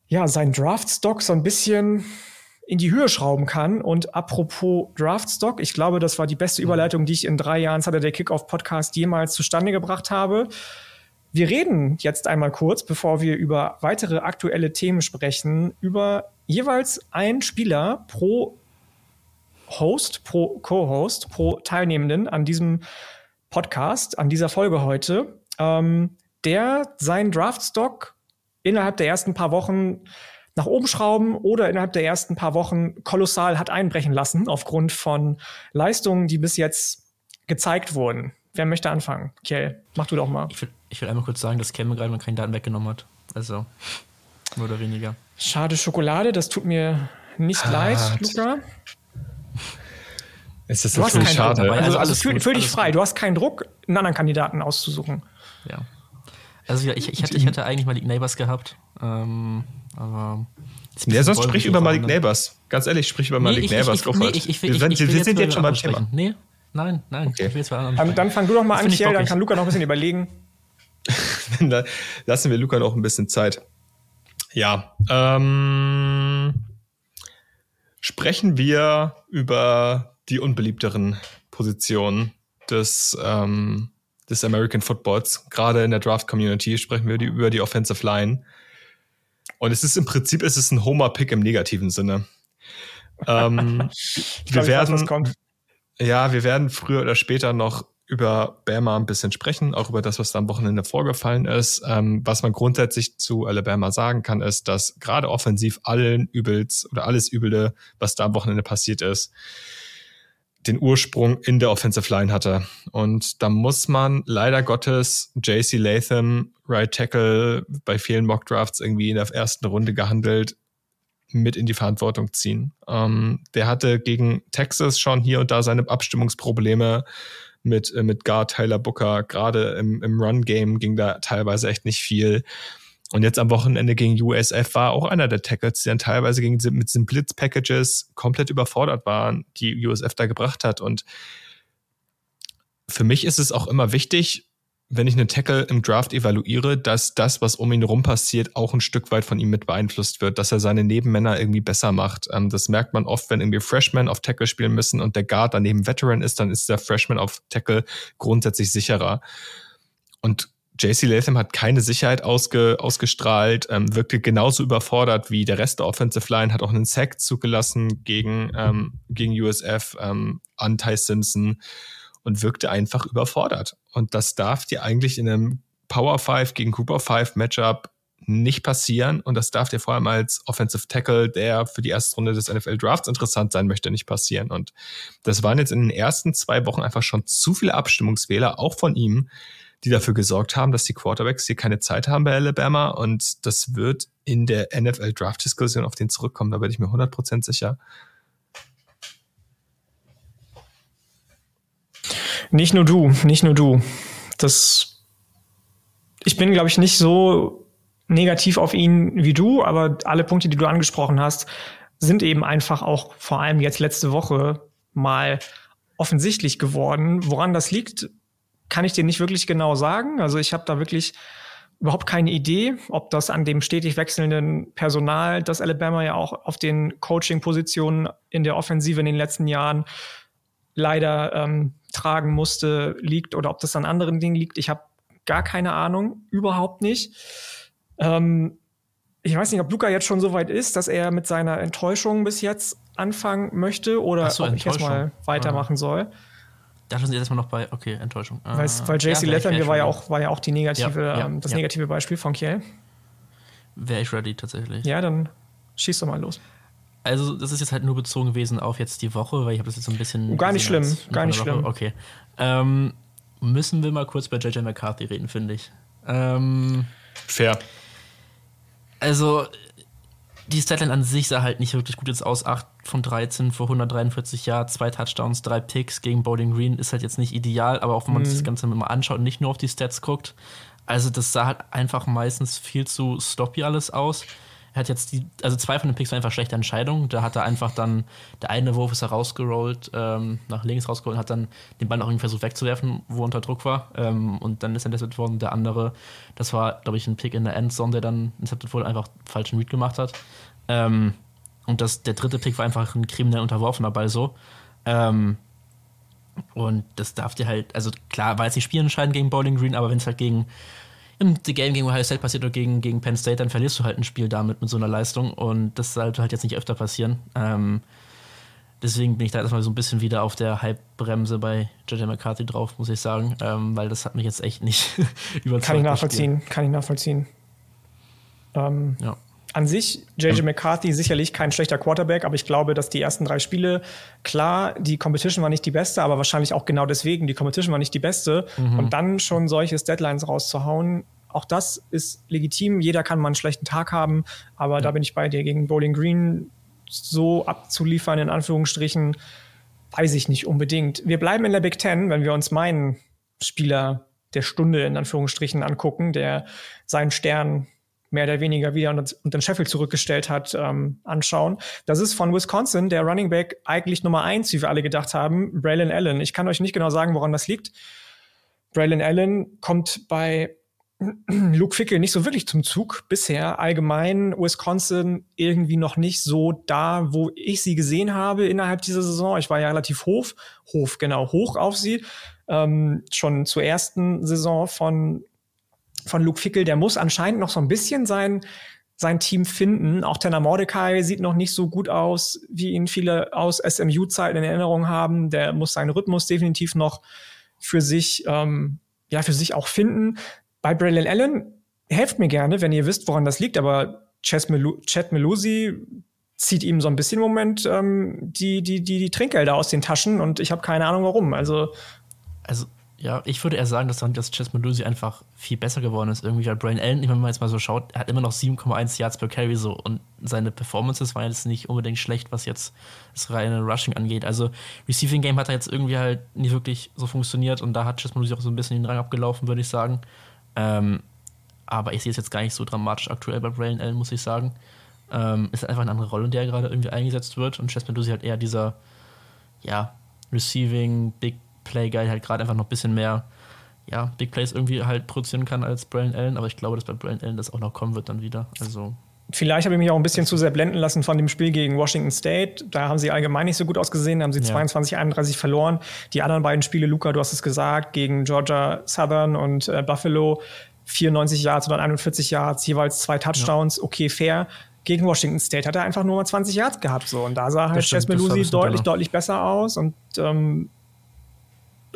ja, sein Draft-Stock so ein bisschen in die Höhe schrauben kann. Und apropos Draftstock, ich glaube, das war die beste Überleitung, die ich in drei Jahren Saturday Kickoff Podcast jemals zustande gebracht habe. Wir reden jetzt einmal kurz, bevor wir über weitere aktuelle Themen sprechen, über jeweils ein Spieler pro Host, pro Co-Host, pro Teilnehmenden an diesem Podcast, an dieser Folge heute, ähm, der seinen Draftstock innerhalb der ersten paar Wochen nach oben schrauben oder innerhalb der ersten paar Wochen kolossal hat einbrechen lassen aufgrund von Leistungen, die bis jetzt gezeigt wurden. Wer möchte anfangen? Kjell, mach du doch mal. Ich will, ich will einmal kurz sagen, dass Cam gerade mal keine Daten weggenommen hat. Also, mehr oder weniger. Schade Schokolade, das tut mir nicht ah, leid, Luca. Es ist so du schade. Dabei. Also, also, also fühl, fühl dich frei. Gut. Du hast keinen Druck, einen anderen Kandidaten auszusuchen. Ja. Also ich, ich, hatte, ich hatte eigentlich mal die Neighbors gehabt. Ähm, aber ja, sonst sprich über Malik Neighbors. Ganz ehrlich, sprich über Malik nee, Neighbors. Ich, nee, ich, ich, will, wir, sind jetzt schon beim Thema. Nee, nein, nein. Okay. Ich will jetzt dann, dann fang du doch mal an, Kiel, dann kann Luca noch ein bisschen überlegen. dann lassen wir Luca noch ein bisschen Zeit. Ja, ähm, sprechen wir über die unbeliebteren Positionen des, ähm, des American Footballs. Gerade in der Draft-Community sprechen wir die, über die Offensive Line. Und es ist im Prinzip, es ist ein Homer-Pick im negativen Sinne. ähm, wir werden, weiß, ja, wir werden früher oder später noch über Bama ein bisschen sprechen, auch über das, was da am Wochenende vorgefallen ist. Ähm, was man grundsätzlich zu Alabama sagen kann, ist, dass gerade offensiv allen Übels oder alles Übele, was da am Wochenende passiert ist, den Ursprung in der Offensive Line hatte. Und da muss man leider Gottes JC Latham, Right Tackle, bei vielen Mock Drafts irgendwie in der ersten Runde gehandelt, mit in die Verantwortung ziehen. Ähm, der hatte gegen Texas schon hier und da seine Abstimmungsprobleme mit, äh, mit Guard Tyler Booker. Gerade im, im Run-Game ging da teilweise echt nicht viel. Und jetzt am Wochenende gegen USF war auch einer der Tackles, die dann teilweise gegen, mit diesen Blitz-Packages komplett überfordert waren, die USF da gebracht hat. Und für mich ist es auch immer wichtig, wenn ich einen Tackle im Draft evaluiere, dass das, was um ihn herum passiert, auch ein Stück weit von ihm mit beeinflusst wird, dass er seine Nebenmänner irgendwie besser macht. Ähm, das merkt man oft, wenn irgendwie Freshmen auf Tackle spielen müssen und der Guard daneben Veteran ist, dann ist der Freshman auf Tackle grundsätzlich sicherer. Und JC Latham hat keine Sicherheit ausge, ausgestrahlt, ähm, wirkte genauso überfordert wie der Rest der Offensive Line, hat auch einen Sack zugelassen gegen, ähm, gegen USF, ähm, an Ty Simpson und wirkte einfach überfordert. Und das darf dir eigentlich in einem Power 5 gegen Cooper 5 Matchup nicht passieren. Und das darf dir vor allem als Offensive Tackle, der für die erste Runde des NFL Drafts interessant sein möchte, nicht passieren. Und das waren jetzt in den ersten zwei Wochen einfach schon zu viele Abstimmungswähler, auch von ihm, die dafür gesorgt haben, dass die Quarterbacks hier keine Zeit haben bei Alabama. Und das wird in der NFL Draft Diskussion auf den zurückkommen. Da bin ich mir 100% sicher. Nicht nur du, nicht nur du. Das, ich bin, glaube ich, nicht so negativ auf ihn wie du, aber alle Punkte, die du angesprochen hast, sind eben einfach auch vor allem jetzt letzte Woche mal offensichtlich geworden. Woran das liegt, kann ich dir nicht wirklich genau sagen. Also ich habe da wirklich überhaupt keine Idee, ob das an dem stetig wechselnden Personal, das Alabama ja auch auf den Coaching-Positionen in der Offensive in den letzten Jahren leider ähm, tragen musste, liegt oder ob das an anderen Dingen liegt. Ich habe gar keine Ahnung, überhaupt nicht. Ähm, ich weiß nicht, ob Luca jetzt schon so weit ist, dass er mit seiner Enttäuschung bis jetzt anfangen möchte oder so, ob ich jetzt mal weitermachen ah. soll. Da sind Sie erstmal noch bei, okay, Enttäuschung. Weil, äh, weil JC ja, Lettern war ja auch, war ja auch die negative, ja, ja, ähm, das negative Beispiel von Kiel. Wäre ich ready tatsächlich. Ja, dann schieß doch mal los. Also, das ist jetzt halt nur bezogen gewesen auf jetzt die Woche, weil ich habe das jetzt so ein bisschen. Oh, gar nicht schlimm, gar nicht schlimm. Okay. Ähm, müssen wir mal kurz bei JJ McCarthy reden, finde ich. Ähm, Fair. Also, die Statline an sich sah halt nicht wirklich gut jetzt aus. 8 von 13 für 143 Yards, zwei Touchdowns, drei Picks gegen Bowling Green ist halt jetzt nicht ideal, aber auch wenn man mhm. sich das Ganze mal anschaut und nicht nur auf die Stats guckt. Also das sah halt einfach meistens viel zu sloppy alles aus. Er hat jetzt die, also zwei von den Picks waren einfach schlechte Entscheidungen. Da hat er einfach dann, der eine Wurf ist er rausgerollt, ähm, nach links rausgerollt und hat dann den Ball auch irgendwie versucht wegzuwerfen, wo er unter Druck war. Ähm, und dann ist er intercepted worden. Der andere, das war, glaube ich, ein Pick in der Endzone, der dann intercepted wurde, einfach falschen Read gemacht hat. Ähm, und das, der dritte Pick war einfach ein kriminell unterworfener Ball so. Ähm, und das darf dir halt, also klar, war jetzt nicht spielentscheidend gegen Bowling Green, aber wenn es halt gegen im Game gegen Ohio State passiert oder gegen, gegen Penn State, dann verlierst du halt ein Spiel damit mit so einer Leistung und das sollte halt jetzt nicht öfter passieren. Ähm, deswegen bin ich da erstmal so ein bisschen wieder auf der Hype-Bremse bei JJ McCarthy drauf, muss ich sagen, ähm, weil das hat mich jetzt echt nicht überzeugt. Kann ich nachvollziehen, kann ich nachvollziehen. Ähm, ja. An sich, JJ McCarthy sicherlich kein schlechter Quarterback, aber ich glaube, dass die ersten drei Spiele, klar, die Competition war nicht die beste, aber wahrscheinlich auch genau deswegen, die Competition war nicht die beste. Mhm. Und dann schon solche Deadlines rauszuhauen, auch das ist legitim. Jeder kann mal einen schlechten Tag haben, aber ja. da bin ich bei dir. Gegen Bowling Green so abzuliefern, in Anführungsstrichen, weiß ich nicht unbedingt. Wir bleiben in der Big Ten, wenn wir uns meinen Spieler der Stunde in Anführungsstrichen angucken, der seinen Stern mehr oder weniger wieder und, und den Sheffield zurückgestellt hat, ähm, anschauen. Das ist von Wisconsin, der Running Back eigentlich Nummer eins, wie wir alle gedacht haben, Braylon Allen. Ich kann euch nicht genau sagen, woran das liegt. Braylon Allen kommt bei Luke Fickel nicht so wirklich zum Zug bisher. Allgemein Wisconsin irgendwie noch nicht so da, wo ich sie gesehen habe innerhalb dieser Saison. Ich war ja relativ hoch, hoch, genau, hoch auf sie. Ähm, schon zur ersten Saison von von Luke Fickel, der muss anscheinend noch so ein bisschen sein, sein Team finden. Auch Tanner Mordecai sieht noch nicht so gut aus, wie ihn viele aus SMU-Zeiten in Erinnerung haben. Der muss seinen Rhythmus definitiv noch für sich, ähm, ja, für sich auch finden. Bei Braylon Allen, helft mir gerne, wenn ihr wisst, woran das liegt, aber Chad Melusi zieht ihm so ein bisschen im Moment ähm, die, die, die, die Trinkgelder aus den Taschen und ich habe keine Ahnung warum. Also, also ja, ich würde eher sagen, dass dann das Chess Melusi einfach viel besser geworden ist. Irgendwie, weil Brian Allen, wenn man jetzt mal so schaut, hat immer noch 7,1 Yards per Carry so und seine Performances waren jetzt nicht unbedingt schlecht, was jetzt das reine Rushing angeht. Also Receiving Game hat er jetzt irgendwie halt nie wirklich so funktioniert und da hat Chess Melusi auch so ein bisschen den Rang abgelaufen, würde ich sagen. Ähm, aber ich sehe es jetzt gar nicht so dramatisch aktuell bei Braylon Allen, muss ich sagen. Ähm, ist einfach eine andere Rolle, in der er gerade irgendwie eingesetzt wird. Und Chess Medusi halt eher dieser, ja, Receiving, Big Play Guy, halt gerade einfach noch ein bisschen mehr, ja, Big Plays irgendwie halt produzieren kann als Braylon Allen. Aber ich glaube, dass bei Braylon Allen das auch noch kommen wird dann wieder. Also Vielleicht habe ich mich auch ein bisschen zu sehr blenden lassen von dem Spiel gegen Washington State. Da haben sie allgemein nicht so gut ausgesehen. Da haben sie ja. 22, 31 verloren. Die anderen beiden Spiele, Luca, du hast es gesagt, gegen Georgia Southern und äh, Buffalo, 94 Yards oder 41 Yards, jeweils zwei Touchdowns, ja. okay, fair. Gegen Washington State hat er einfach nur mal 20 Yards gehabt. So. Und da sah halt Chess Melusi deutlich, deutlich besser aus. Und ähm,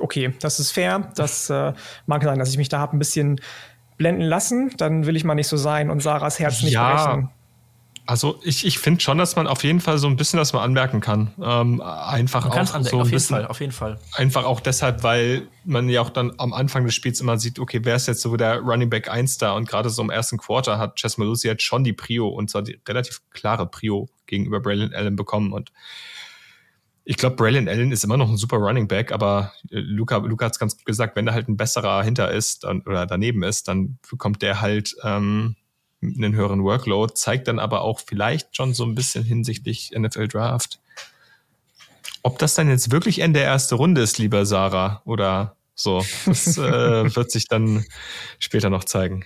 okay, das ist fair. Das äh, mag sein, dass ich mich da habe ein bisschen blenden lassen, dann will ich mal nicht so sein und Sarahs Herz nicht ja. brechen. Also ich, ich finde schon, dass man auf jeden Fall so ein bisschen das mal anmerken kann. Ähm, einfach man auch so ein auf bisschen, Fall, auf jeden Fall. Einfach auch deshalb, weil man ja auch dann am Anfang des Spiels immer sieht, okay, wer ist jetzt so der Running Back 1 da? Und gerade so im ersten Quarter hat Chess Malusi jetzt schon die Prio und zwar die relativ klare Prio gegenüber Braylon Allen bekommen. Und ich glaube, Braylon Allen ist immer noch ein super Running Back, aber äh, Luca, Luca hat es ganz gut gesagt, wenn da halt ein besserer hinter ist dann, oder daneben ist, dann bekommt der halt ähm, einen höheren Workload, zeigt dann aber auch vielleicht schon so ein bisschen hinsichtlich NFL Draft. Ob das dann jetzt wirklich Ende der erste Runde ist, lieber Sarah, oder so, das äh, wird sich dann später noch zeigen.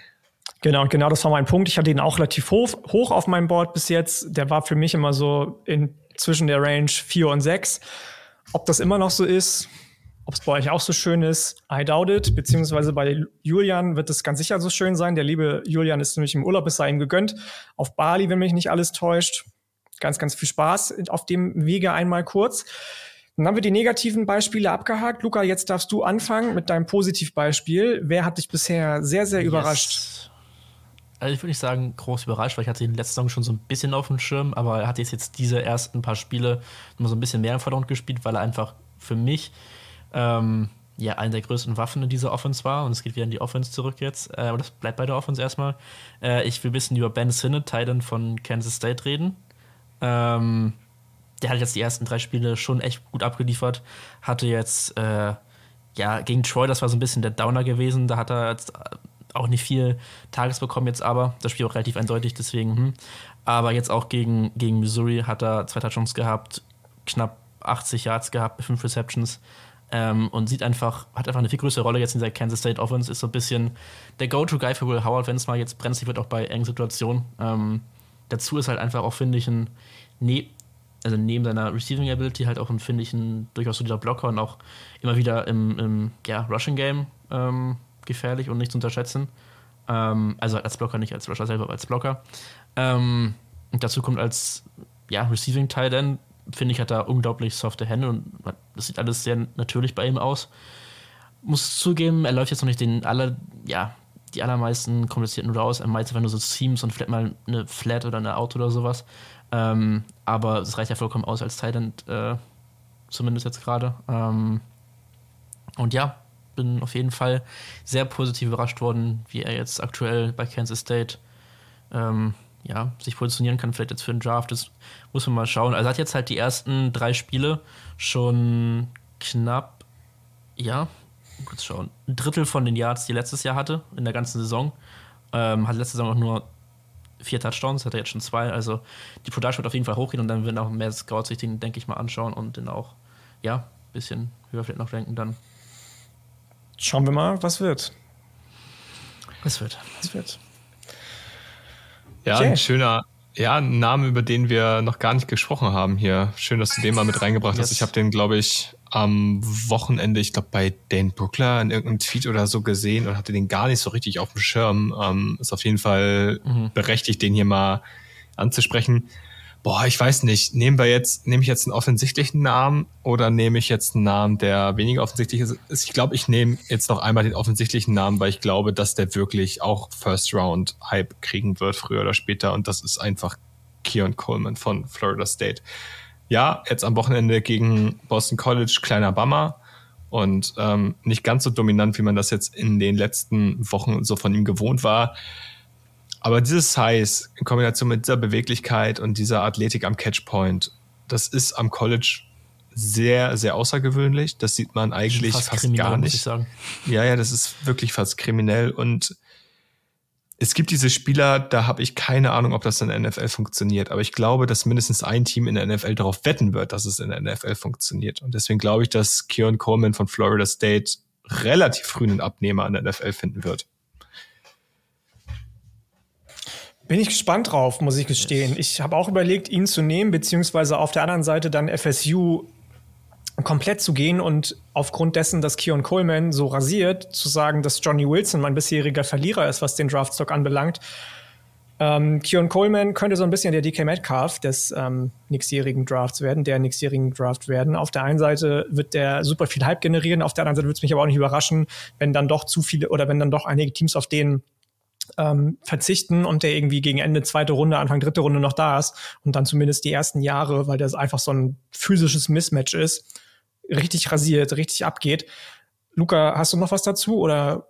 Genau, genau, das war mein Punkt. Ich hatte ihn auch relativ hoch, hoch auf meinem Board bis jetzt. Der war für mich immer so in zwischen der Range 4 und 6. Ob das immer noch so ist, ob es bei euch auch so schön ist, I doubt it. Beziehungsweise bei Julian wird es ganz sicher so schön sein. Der liebe Julian ist nämlich im Urlaub, es sei ihm gegönnt. Auf Bali, wenn mich nicht alles täuscht. Ganz, ganz viel Spaß auf dem Wege einmal kurz. Dann haben wir die negativen Beispiele abgehakt. Luca, jetzt darfst du anfangen mit deinem Positivbeispiel. Wer hat dich bisher sehr, sehr yes. Also ich würde nicht sagen, groß überrascht, weil ich hatte ihn letzte Saison schon so ein bisschen auf dem Schirm, aber er hat jetzt diese ersten paar Spiele immer so ein bisschen mehr im Vordergrund gespielt, weil er einfach für mich ähm, ja eine der größten Waffen in dieser Offense war. Und es geht wieder in die Offense zurück jetzt. Äh, aber das bleibt bei der Offense erstmal. Äh, ich will ein bisschen über Ben Sinnott, Titan von Kansas State, reden. Ähm, der hat jetzt die ersten drei Spiele schon echt gut abgeliefert. Hatte jetzt äh, ja gegen Troy, das war so ein bisschen der Downer gewesen. Da hat er jetzt auch nicht viel Tages bekommen jetzt aber. Das Spiel auch relativ eindeutig, deswegen. Hm. Aber jetzt auch gegen, gegen Missouri hat er zwei Touchdowns gehabt, knapp 80 Yards gehabt, fünf Receptions. Ähm, und sieht einfach, hat einfach eine viel größere Rolle jetzt in der Kansas State Offense, ist so ein bisschen der Go-To-Guy für Will Howard, wenn es mal jetzt brenzlig wird, auch bei engen Situationen. Ähm, dazu ist halt einfach auch, finde ich, ein, ne also neben seiner Receiving Ability halt auch ein, finde ich, ein durchaus solider Blocker und auch immer wieder im, im ja, Rushing Game ähm, gefährlich und nicht zu unterschätzen. Ähm, also als Blocker, nicht als Rusher selber, aber als Blocker. Ähm, und dazu kommt als ja, Receiving Tight End, finde ich, hat er unglaublich softe Hände und das sieht alles sehr natürlich bei ihm aus. Muss zugeben, er läuft jetzt noch nicht den aller, ja, die allermeisten komplizierten Routes. Er meint einfach nur so Seams und vielleicht mal eine Flat oder eine Auto oder sowas. Ähm, aber es reicht ja vollkommen aus als Tight End, äh, zumindest jetzt gerade. Ähm, und ja, bin auf jeden Fall sehr positiv überrascht worden, wie er jetzt aktuell bei Kansas State ähm, ja, sich positionieren kann, vielleicht jetzt für den Draft. Das muss man mal schauen. Also er hat jetzt halt die ersten drei Spiele schon knapp, ja, kurz schauen, ein Drittel von den Yards, die er letztes Jahr hatte, in der ganzen Saison. Ähm, hat letzte Saison auch nur vier Touchdowns, hat er jetzt schon zwei. Also die Production wird auf jeden Fall hochgehen und dann werden auch mehr Scouts sich den, denke ich mal, anschauen und den auch, ja, ein bisschen höher vielleicht noch denken dann. Schauen wir mal, was wird. Was wird? Was wird. Ja, okay. ein schöner, ja, ein Name, über den wir noch gar nicht gesprochen haben hier. Schön, dass du den mal mit reingebracht yes. hast. Ich habe den, glaube ich, am Wochenende, ich glaube, bei Dan Brookler in irgendeinem Tweet oder so gesehen und hatte den gar nicht so richtig auf dem Schirm. Ähm, ist auf jeden Fall mhm. berechtigt, den hier mal anzusprechen. Boah, ich weiß nicht. Nehmen wir jetzt, nehme ich jetzt einen offensichtlichen Namen oder nehme ich jetzt einen Namen, der weniger offensichtlich ist? Ich glaube, ich nehme jetzt noch einmal den offensichtlichen Namen, weil ich glaube, dass der wirklich auch First Round Hype kriegen wird, früher oder später. Und das ist einfach Keon Coleman von Florida State. Ja, jetzt am Wochenende gegen Boston College, kleiner Bummer und ähm, nicht ganz so dominant, wie man das jetzt in den letzten Wochen so von ihm gewohnt war. Aber dieses Size in Kombination mit dieser Beweglichkeit und dieser Athletik am Catchpoint, das ist am College sehr, sehr außergewöhnlich. Das sieht man eigentlich fast, fast gar nicht. Muss ich sagen. Ja, ja, das ist wirklich fast kriminell und es gibt diese Spieler, da habe ich keine Ahnung, ob das in der NFL funktioniert. Aber ich glaube, dass mindestens ein Team in der NFL darauf wetten wird, dass es in der NFL funktioniert. Und deswegen glaube ich, dass Kieran Coleman von Florida State relativ früh einen Abnehmer an der NFL finden wird. Bin ich gespannt drauf, muss ich gestehen. Ich habe auch überlegt, ihn zu nehmen, beziehungsweise auf der anderen Seite dann FSU komplett zu gehen und aufgrund dessen, dass Keon Coleman so rasiert, zu sagen, dass Johnny Wilson mein bisheriger Verlierer ist, was den Draftstock anbelangt. Ähm, Keon Coleman könnte so ein bisschen der DK Metcalf des ähm, nächstjährigen Drafts werden, der nächstjährigen Draft werden. Auf der einen Seite wird der super viel Hype generieren, auf der anderen Seite wird es mich aber auch nicht überraschen, wenn dann doch zu viele oder wenn dann doch einige Teams auf den ähm, verzichten und der irgendwie gegen Ende zweite Runde, Anfang dritte Runde noch da ist und dann zumindest die ersten Jahre, weil das einfach so ein physisches Mismatch ist, richtig rasiert, richtig abgeht. Luca, hast du noch was dazu oder?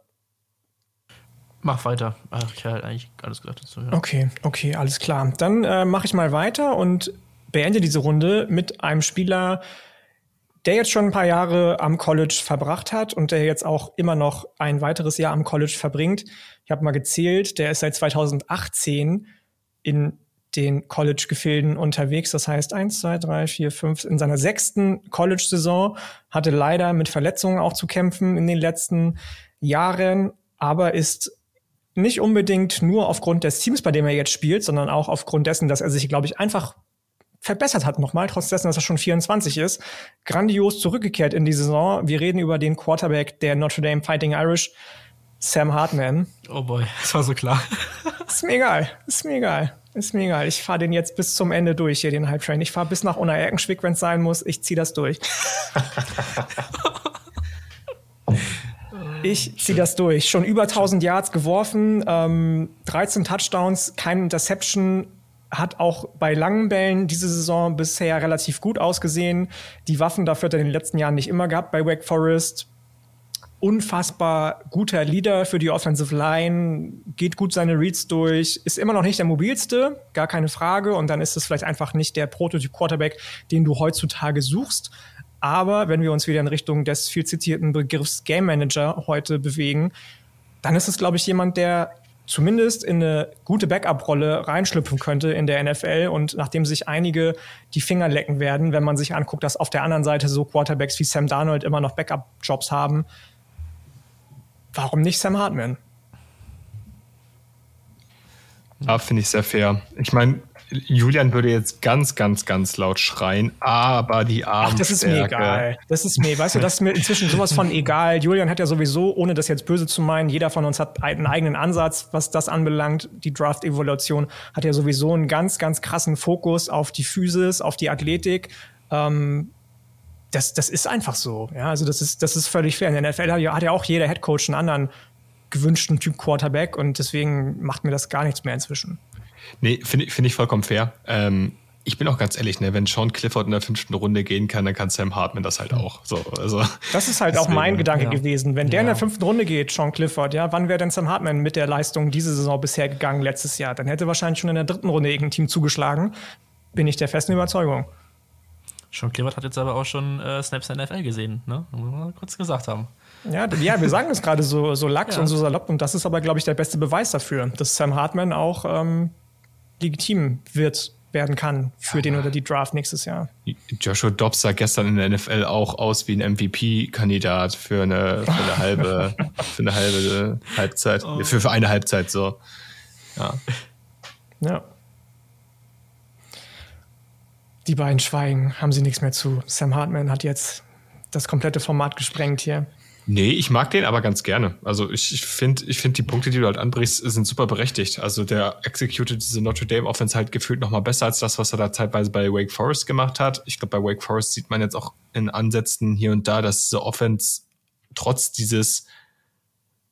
Mach weiter. Ach, ich habe eigentlich alles gesagt dazu. Ja. Okay, okay, alles klar. Dann äh, mache ich mal weiter und beende diese Runde mit einem Spieler, der jetzt schon ein paar Jahre am College verbracht hat und der jetzt auch immer noch ein weiteres Jahr am College verbringt. Ich habe mal gezählt, der ist seit 2018 in den College-Gefilden unterwegs. Das heißt, eins, zwei, drei, vier, fünf, in seiner sechsten College-Saison, hatte leider mit Verletzungen auch zu kämpfen in den letzten Jahren, aber ist nicht unbedingt nur aufgrund des Teams, bei dem er jetzt spielt, sondern auch aufgrund dessen, dass er sich, glaube ich, einfach verbessert hat nochmal, trotz dessen, dass er schon 24 ist. Grandios zurückgekehrt in die Saison. Wir reden über den Quarterback der Notre Dame Fighting Irish, Sam Hartman. Oh boy, das war so klar. ist mir egal, ist mir egal. Ist mir egal. Ich fahre den jetzt bis zum Ende durch hier, den Hype Train. Ich fahre bis nach Unerkenschwick, wenn es sein muss. Ich ziehe das durch. ich ziehe das durch. Schon über 1000 Yards geworfen, ähm, 13 Touchdowns, kein Interception. Hat auch bei langen Bällen diese Saison bisher relativ gut ausgesehen. Die Waffen dafür hat er in den letzten Jahren nicht immer gehabt bei Wake Forest unfassbar guter Leader für die Offensive Line, geht gut seine Reads durch, ist immer noch nicht der mobilste, gar keine Frage. Und dann ist es vielleicht einfach nicht der Prototyp-Quarterback, den du heutzutage suchst. Aber wenn wir uns wieder in Richtung des viel zitierten Begriffs Game Manager heute bewegen, dann ist es, glaube ich, jemand, der zumindest in eine gute Backup-Rolle reinschlüpfen könnte in der NFL und nachdem sich einige die Finger lecken werden, wenn man sich anguckt, dass auf der anderen Seite so Quarterbacks wie Sam Darnold immer noch Backup-Jobs haben, warum nicht Sam Hartman? Ja, finde ich sehr fair. Ich meine, Julian würde jetzt ganz, ganz, ganz laut schreien, aber die Arme. Ach, das ist mir egal. Das ist mir, weißt du, das ist mir inzwischen sowas von egal. Julian hat ja sowieso, ohne das jetzt böse zu meinen, jeder von uns hat einen eigenen Ansatz, was das anbelangt. Die Draft-Evolution hat ja sowieso einen ganz, ganz krassen Fokus auf die Physis, auf die Athletik. Ähm, das, das ist einfach so. Ja, also das ist, das ist völlig fair. In der NFL hat ja, hat ja auch jeder Headcoach einen anderen gewünschten Typ Quarterback und deswegen macht mir das gar nichts mehr inzwischen. Nee, finde find ich vollkommen fair. Ähm, ich bin auch ganz ehrlich, ne, wenn Sean Clifford in der fünften Runde gehen kann, dann kann Sam Hartman das halt auch. So, also, das ist halt deswegen, auch mein Gedanke ja. gewesen. Wenn der ja. in der fünften Runde geht, Sean Clifford, ja, wann wäre denn Sam Hartman mit der Leistung diese Saison bisher gegangen letztes Jahr? Dann hätte wahrscheinlich schon in der dritten Runde irgendein Team zugeschlagen. Bin ich der festen Überzeugung. Sean Clifford hat jetzt aber auch schon äh, Snaps in der NFL gesehen, ne? Muss man mal kurz gesagt haben. Ja, ja wir sagen es gerade so, so lax ja. und so salopp und das ist aber, glaube ich, der beste Beweis dafür, dass Sam Hartman auch ähm, legitim wird werden kann für ja. den oder die Draft nächstes Jahr. Joshua Dobbs sah gestern in der NFL auch aus wie ein MVP-Kandidat für eine, für eine halbe, für eine halbe Halbzeit, oh. für, für eine Halbzeit so. Ja. Ja. Die beiden schweigen, haben sie nichts mehr zu. Sam Hartman hat jetzt das komplette Format gesprengt hier. Nee, ich mag den aber ganz gerne. Also ich, finde, ich finde die Punkte, die du halt anbrichst, sind super berechtigt. Also der executed diese Notre Dame Offense halt gefühlt noch mal besser als das, was er da zeitweise bei Wake Forest gemacht hat. Ich glaube, bei Wake Forest sieht man jetzt auch in Ansätzen hier und da, dass diese Offense trotz dieses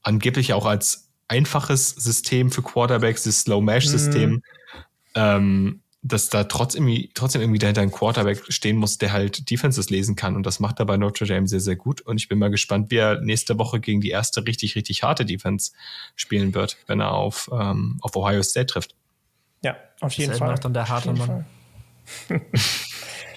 angeblich auch als einfaches System für Quarterbacks, das Slow Mesh System, mhm. ähm, dass da trotzdem irgendwie, trotzdem irgendwie dahinter ein Quarterback stehen muss, der halt Defenses lesen kann. Und das macht er bei Notre Dame sehr, sehr gut. Und ich bin mal gespannt, wie er nächste Woche gegen die erste richtig, richtig harte Defense spielen wird, wenn er auf, ähm, auf Ohio State trifft. Ja, auf jeden Fall. dann der harte Mann.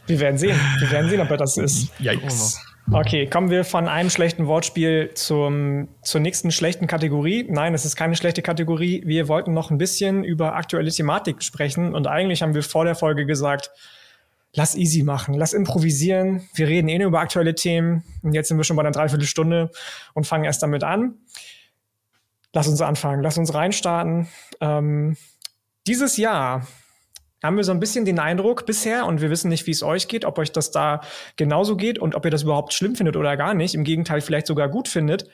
Wir werden sehen. Wir werden sehen, ob er das ist. Yikes. Okay, kommen wir von einem schlechten Wortspiel zum, zur nächsten schlechten Kategorie. Nein, es ist keine schlechte Kategorie. Wir wollten noch ein bisschen über aktuelle Thematik sprechen und eigentlich haben wir vor der Folge gesagt, lass easy machen, lass improvisieren. Wir reden eh nur über aktuelle Themen und jetzt sind wir schon bei einer Dreiviertelstunde und fangen erst damit an. Lass uns anfangen, lass uns reinstarten. Ähm, dieses Jahr haben wir so ein bisschen den Eindruck bisher, und wir wissen nicht, wie es euch geht, ob euch das da genauso geht und ob ihr das überhaupt schlimm findet oder gar nicht, im Gegenteil vielleicht sogar gut findet,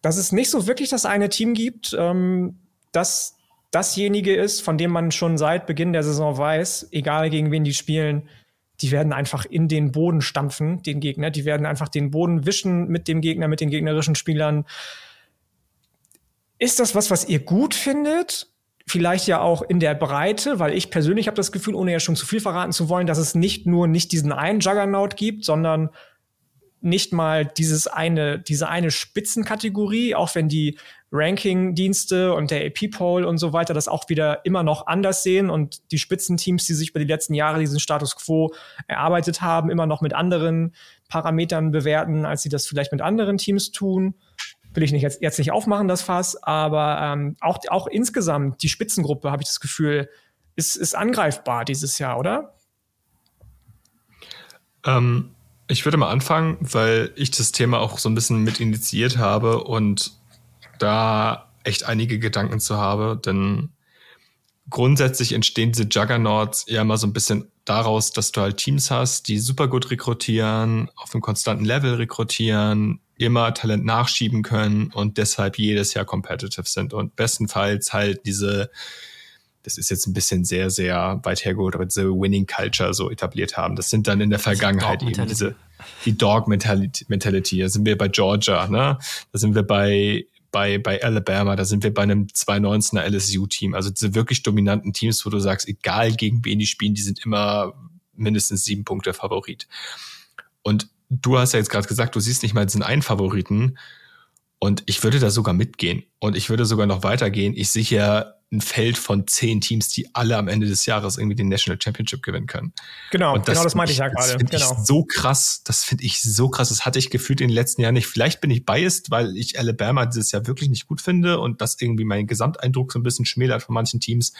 dass es nicht so wirklich das eine Team gibt, ähm, das dasjenige ist, von dem man schon seit Beginn der Saison weiß, egal gegen wen die spielen, die werden einfach in den Boden stampfen, den Gegner. Die werden einfach den Boden wischen mit dem Gegner, mit den gegnerischen Spielern. Ist das was, was ihr gut findet? Vielleicht ja auch in der Breite, weil ich persönlich habe das Gefühl, ohne ja schon zu viel verraten zu wollen, dass es nicht nur nicht diesen einen Juggernaut gibt, sondern nicht mal dieses eine, diese eine Spitzenkategorie, auch wenn die Ranking-Dienste und der AP-Poll und so weiter das auch wieder immer noch anders sehen und die Spitzenteams, die sich über die letzten Jahre diesen Status quo erarbeitet haben, immer noch mit anderen Parametern bewerten, als sie das vielleicht mit anderen Teams tun. Will ich nicht jetzt, jetzt nicht aufmachen, das Fass, aber ähm, auch, auch insgesamt die Spitzengruppe, habe ich das Gefühl, ist, ist angreifbar dieses Jahr, oder? Ähm, ich würde mal anfangen, weil ich das Thema auch so ein bisschen mit initiiert habe und da echt einige Gedanken zu habe, denn grundsätzlich entstehen diese Juggernauts ja immer so ein bisschen daraus, dass du halt Teams hast, die super gut rekrutieren, auf einem konstanten Level rekrutieren, immer Talent nachschieben können und deshalb jedes Jahr competitive sind und bestenfalls halt diese das ist jetzt ein bisschen sehr, sehr weit hergeholt, aber diese Winning Culture so etabliert haben. Das sind dann in der Vergangenheit eben diese, die Dog Mentality, Mentality. Da sind wir bei Georgia, ne? Da sind wir bei bei, bei Alabama, da sind wir bei einem 219er LSU-Team. Also diese wirklich dominanten Teams, wo du sagst, egal gegen wen die spielen, die sind immer mindestens sieben Punkte Favorit. Und du hast ja jetzt gerade gesagt, du siehst nicht mal diesen einen Favoriten. Und ich würde da sogar mitgehen. Und ich würde sogar noch weitergehen. Ich sehe ja ein Feld von zehn Teams, die alle am Ende des Jahres irgendwie den National Championship gewinnen können. Genau, das genau das meinte ich ja gerade. Das genau. ich so krass, das finde ich so krass. Das hatte ich gefühlt in den letzten Jahren nicht. Vielleicht bin ich biased, weil ich Alabama dieses Jahr wirklich nicht gut finde und das irgendwie meinen Gesamteindruck so ein bisschen schmälert von manchen Teams.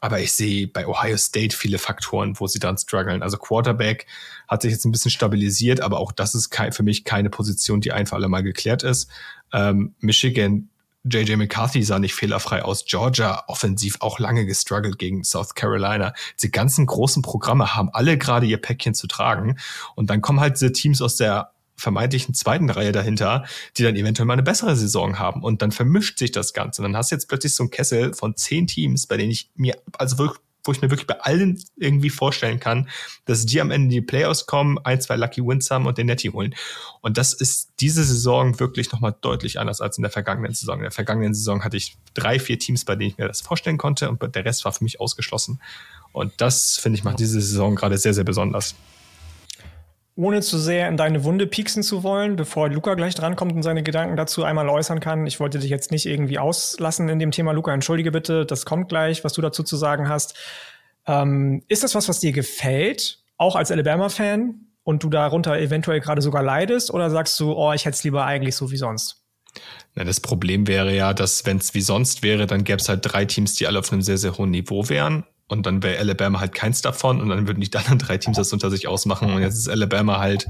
Aber ich sehe bei Ohio State viele Faktoren, wo sie dann strugglen. Also Quarterback hat sich jetzt ein bisschen stabilisiert, aber auch das ist für mich keine Position, die ein für alle Mal geklärt ist. Ähm, Michigan JJ McCarthy sah nicht fehlerfrei aus. Georgia offensiv auch lange gestruggelt gegen South Carolina. Die ganzen großen Programme haben alle gerade ihr Päckchen zu tragen. Und dann kommen halt diese Teams aus der vermeintlichen zweiten Reihe dahinter, die dann eventuell mal eine bessere Saison haben. Und dann vermischt sich das Ganze. Und dann hast du jetzt plötzlich so einen Kessel von zehn Teams, bei denen ich mir also wirklich wo ich mir wirklich bei allen irgendwie vorstellen kann, dass die am Ende in die Playoffs kommen, ein, zwei Lucky Wins haben und den Netty holen. Und das ist diese Saison wirklich nochmal deutlich anders als in der vergangenen Saison. In der vergangenen Saison hatte ich drei, vier Teams, bei denen ich mir das vorstellen konnte und der Rest war für mich ausgeschlossen. Und das, finde ich, macht diese Saison gerade sehr, sehr besonders ohne zu sehr in deine Wunde pieksen zu wollen, bevor Luca gleich drankommt und seine Gedanken dazu einmal äußern kann. Ich wollte dich jetzt nicht irgendwie auslassen in dem Thema. Luca, entschuldige bitte, das kommt gleich, was du dazu zu sagen hast. Ähm, ist das was, was dir gefällt, auch als Alabama-Fan, und du darunter eventuell gerade sogar leidest? Oder sagst du, oh, ich hätte es lieber eigentlich so wie sonst? Na, das Problem wäre ja, dass wenn es wie sonst wäre, dann gäbe es halt drei Teams, die alle auf einem sehr, sehr hohen Niveau wären und dann wäre Alabama halt keins davon und dann würden die anderen drei Teams das unter sich ausmachen und jetzt ist Alabama halt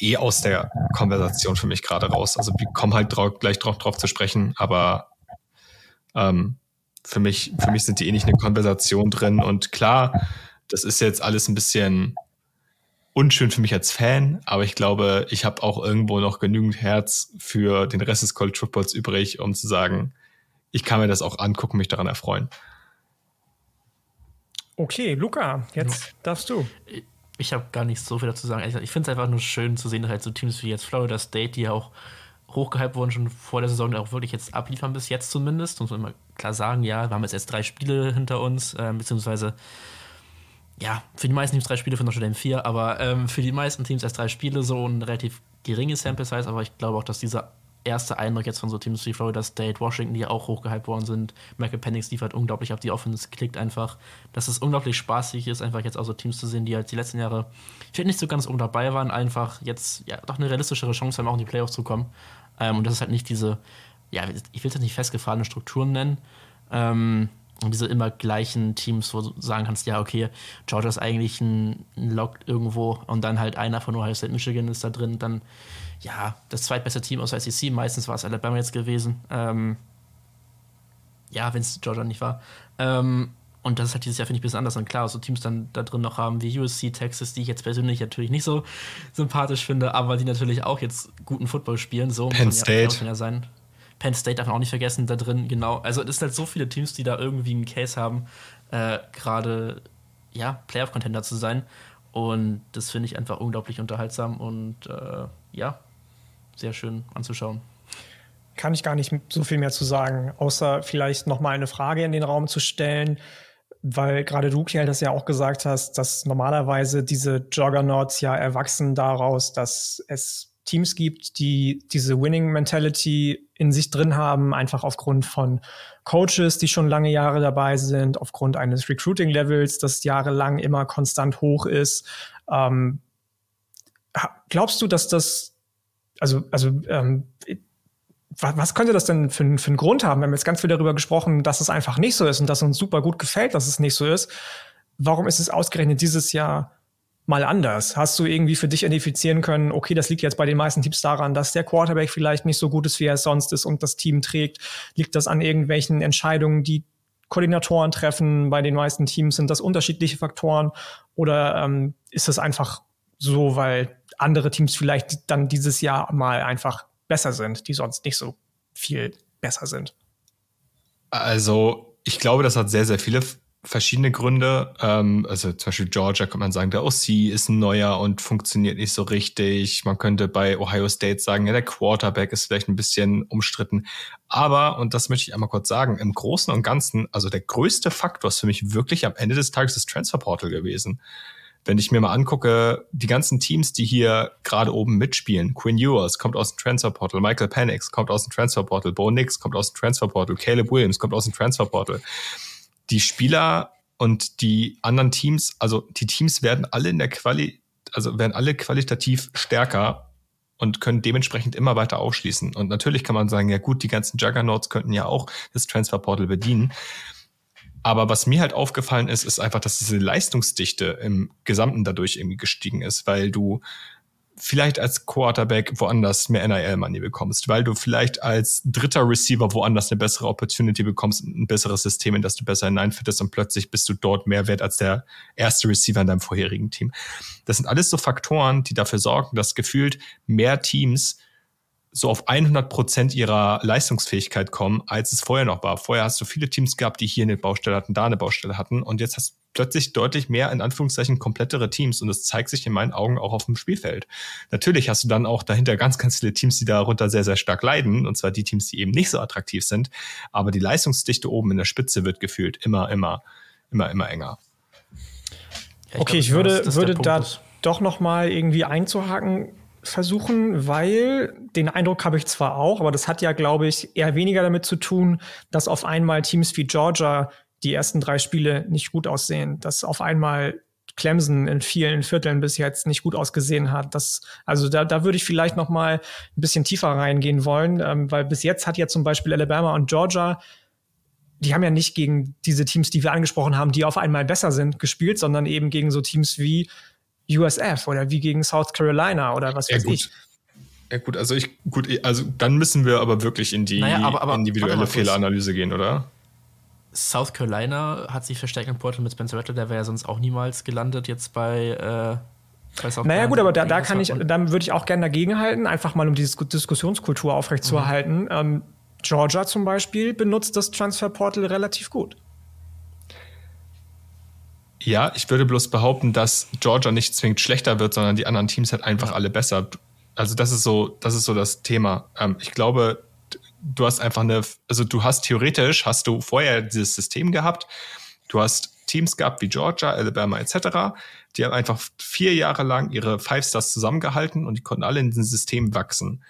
eh aus der Konversation für mich gerade raus. Also wir kommen halt drauf, gleich drauf, drauf zu sprechen, aber ähm, für mich, für mich sind die eh nicht in eine Konversation drin und klar, das ist jetzt alles ein bisschen unschön für mich als Fan, aber ich glaube, ich habe auch irgendwo noch genügend Herz für den Rest des College Footballs übrig, um zu sagen, ich kann mir das auch angucken, mich daran erfreuen. Okay, Luca, jetzt darfst du. Ich habe gar nicht so viel dazu sagen. Ich finde es einfach nur schön zu sehen, dass halt so Teams wie jetzt Florida State, die ja auch hochgehypt wurden, schon vor der Saison auch wirklich jetzt abliefern, bis jetzt zumindest. Muss man immer klar sagen, ja, wir haben jetzt erst drei Spiele hinter uns, äh, beziehungsweise ja, für die meisten Teams drei Spiele, für Notre Dame vier, aber ähm, für die meisten Teams erst drei Spiele, so ein relativ geringes Sample Size, aber ich glaube auch, dass dieser erster Eindruck jetzt von so Teams wie Florida State, Washington, die auch hochgehypt worden sind. Michael Penix liefert unglaublich auf die Offense, klickt einfach, dass es unglaublich spaßig ist, einfach jetzt auch so Teams zu sehen, die halt die letzten Jahre vielleicht nicht so ganz oben dabei waren, einfach jetzt ja doch eine realistischere Chance haben, auch in die Playoffs zu kommen. Ähm, und das ist halt nicht diese, ja, ich will es nicht festgefahrene Strukturen nennen, ähm, diese immer gleichen Teams, wo du sagen kannst, ja, okay, Georgia ist eigentlich ein, ein Lock irgendwo und dann halt einer von Ohio State Michigan ist da drin, dann ja, das zweitbeste Team aus der SEC, meistens war es Alabama jetzt gewesen. Ähm, ja, wenn es Georgia nicht war. Ähm, und das ist halt dieses Jahr, finde ich, ein bisschen anders. Und klar, so Teams dann da drin noch haben wie USC, Texas, die ich jetzt persönlich natürlich nicht so sympathisch finde, aber die natürlich auch jetzt guten Football spielen. So Penn State. Ja, ja sein. Penn State darf man auch nicht vergessen, da drin, genau. Also es sind halt so viele Teams, die da irgendwie einen Case haben, äh, gerade ja, Playoff-Contender zu sein. Und das finde ich einfach unglaublich unterhaltsam und äh, ja, sehr schön anzuschauen. Kann ich gar nicht so viel mehr zu sagen, außer vielleicht noch mal eine Frage in den Raum zu stellen, weil gerade du, Kiel, das ja auch gesagt hast, dass normalerweise diese Juggernauts ja erwachsen daraus, dass es Teams gibt, die diese Winning-Mentality in sich drin haben, einfach aufgrund von Coaches, die schon lange Jahre dabei sind, aufgrund eines Recruiting-Levels, das jahrelang immer konstant hoch ist. Ähm, glaubst du, dass das, also, also ähm, was, was könnte das denn für, für einen Grund haben? Wir haben jetzt ganz viel darüber gesprochen, dass es einfach nicht so ist und dass uns super gut gefällt, dass es nicht so ist. Warum ist es ausgerechnet dieses Jahr mal anders? Hast du irgendwie für dich identifizieren können, okay, das liegt jetzt bei den meisten Teams daran, dass der Quarterback vielleicht nicht so gut ist, wie er sonst ist und das Team trägt? Liegt das an irgendwelchen Entscheidungen, die Koordinatoren treffen? Bei den meisten Teams sind das unterschiedliche Faktoren oder ähm, ist es einfach so, weil andere Teams vielleicht dann dieses Jahr mal einfach besser sind, die sonst nicht so viel besser sind? Also ich glaube, das hat sehr, sehr viele verschiedene Gründe. Ähm, also zum Beispiel Georgia kann man sagen, der OC ist ein neuer und funktioniert nicht so richtig. Man könnte bei Ohio State sagen, ja, der Quarterback ist vielleicht ein bisschen umstritten. Aber, und das möchte ich einmal kurz sagen, im Großen und Ganzen, also der größte Faktor ist für mich wirklich am Ende des Tages das Transferportal gewesen. Wenn ich mir mal angucke, die ganzen Teams, die hier gerade oben mitspielen, Quinn Ewers kommt aus dem Transferportal, Michael Penix kommt aus dem Transferportal, Bo Nix kommt aus dem Transferportal, Caleb Williams kommt aus dem Transferportal die Spieler und die anderen Teams, also die Teams werden alle in der Quali, also werden alle qualitativ stärker und können dementsprechend immer weiter aufschließen. Und natürlich kann man sagen, ja gut, die ganzen Juggernauts könnten ja auch das Transferportal bedienen. Aber was mir halt aufgefallen ist, ist einfach, dass diese Leistungsdichte im Gesamten dadurch irgendwie gestiegen ist, weil du vielleicht als Quarterback woanders mehr NIL-Money bekommst, weil du vielleicht als dritter Receiver woanders eine bessere Opportunity bekommst, ein besseres System, in das du besser hineinfittest und plötzlich bist du dort mehr wert als der erste Receiver in deinem vorherigen Team. Das sind alles so Faktoren, die dafür sorgen, dass gefühlt mehr Teams so auf 100 Prozent ihrer Leistungsfähigkeit kommen, als es vorher noch war. Vorher hast du viele Teams gehabt, die hier eine Baustelle hatten, da eine Baustelle hatten und jetzt hast plötzlich deutlich mehr in Anführungszeichen komplettere Teams und das zeigt sich in meinen Augen auch auf dem Spielfeld. Natürlich hast du dann auch dahinter ganz, ganz viele Teams, die darunter sehr, sehr stark leiden und zwar die Teams, die eben nicht so attraktiv sind, aber die Leistungsdichte oben in der Spitze wird gefühlt immer, immer, immer, immer enger. Ja, ich okay, glaub, ich würde, würde da ist. doch noch mal irgendwie einzuhaken versuchen, weil den Eindruck habe ich zwar auch, aber das hat ja, glaube ich, eher weniger damit zu tun, dass auf einmal Teams wie Georgia die ersten drei Spiele nicht gut aussehen, dass auf einmal Clemson in vielen Vierteln bis jetzt nicht gut ausgesehen hat. Das, also da, da würde ich vielleicht noch mal ein bisschen tiefer reingehen wollen, ähm, weil bis jetzt hat ja zum Beispiel Alabama und Georgia die haben ja nicht gegen diese Teams, die wir angesprochen haben, die auf einmal besser sind, gespielt, sondern eben gegen so Teams wie USF oder wie gegen South Carolina oder was weiß ja, ich. Ja gut, also ich gut, also dann müssen wir aber wirklich in die naja, aber, aber, individuelle Fehleranalyse gehen, oder? South Carolina hat sich verstärkt im Portal mit Spencer Rattler, der wäre ja sonst auch niemals gelandet jetzt bei äh, naja, gut, aber da, da kann ich, dann würde ich auch gerne dagegenhalten, einfach mal um diese Diskussionskultur aufrechtzuerhalten. Mhm. Ähm, Georgia zum Beispiel benutzt das Transferportal relativ gut. Ja, ich würde bloß behaupten, dass Georgia nicht zwingend schlechter wird, sondern die anderen Teams halt einfach alle besser. Also das ist so, das ist so das Thema. Ähm, ich glaube, du hast einfach eine, also du hast theoretisch, hast du vorher dieses System gehabt, du hast Teams gehabt wie Georgia, Alabama etc., die haben einfach vier Jahre lang ihre Five Stars zusammengehalten und die konnten alle in diesem System wachsen.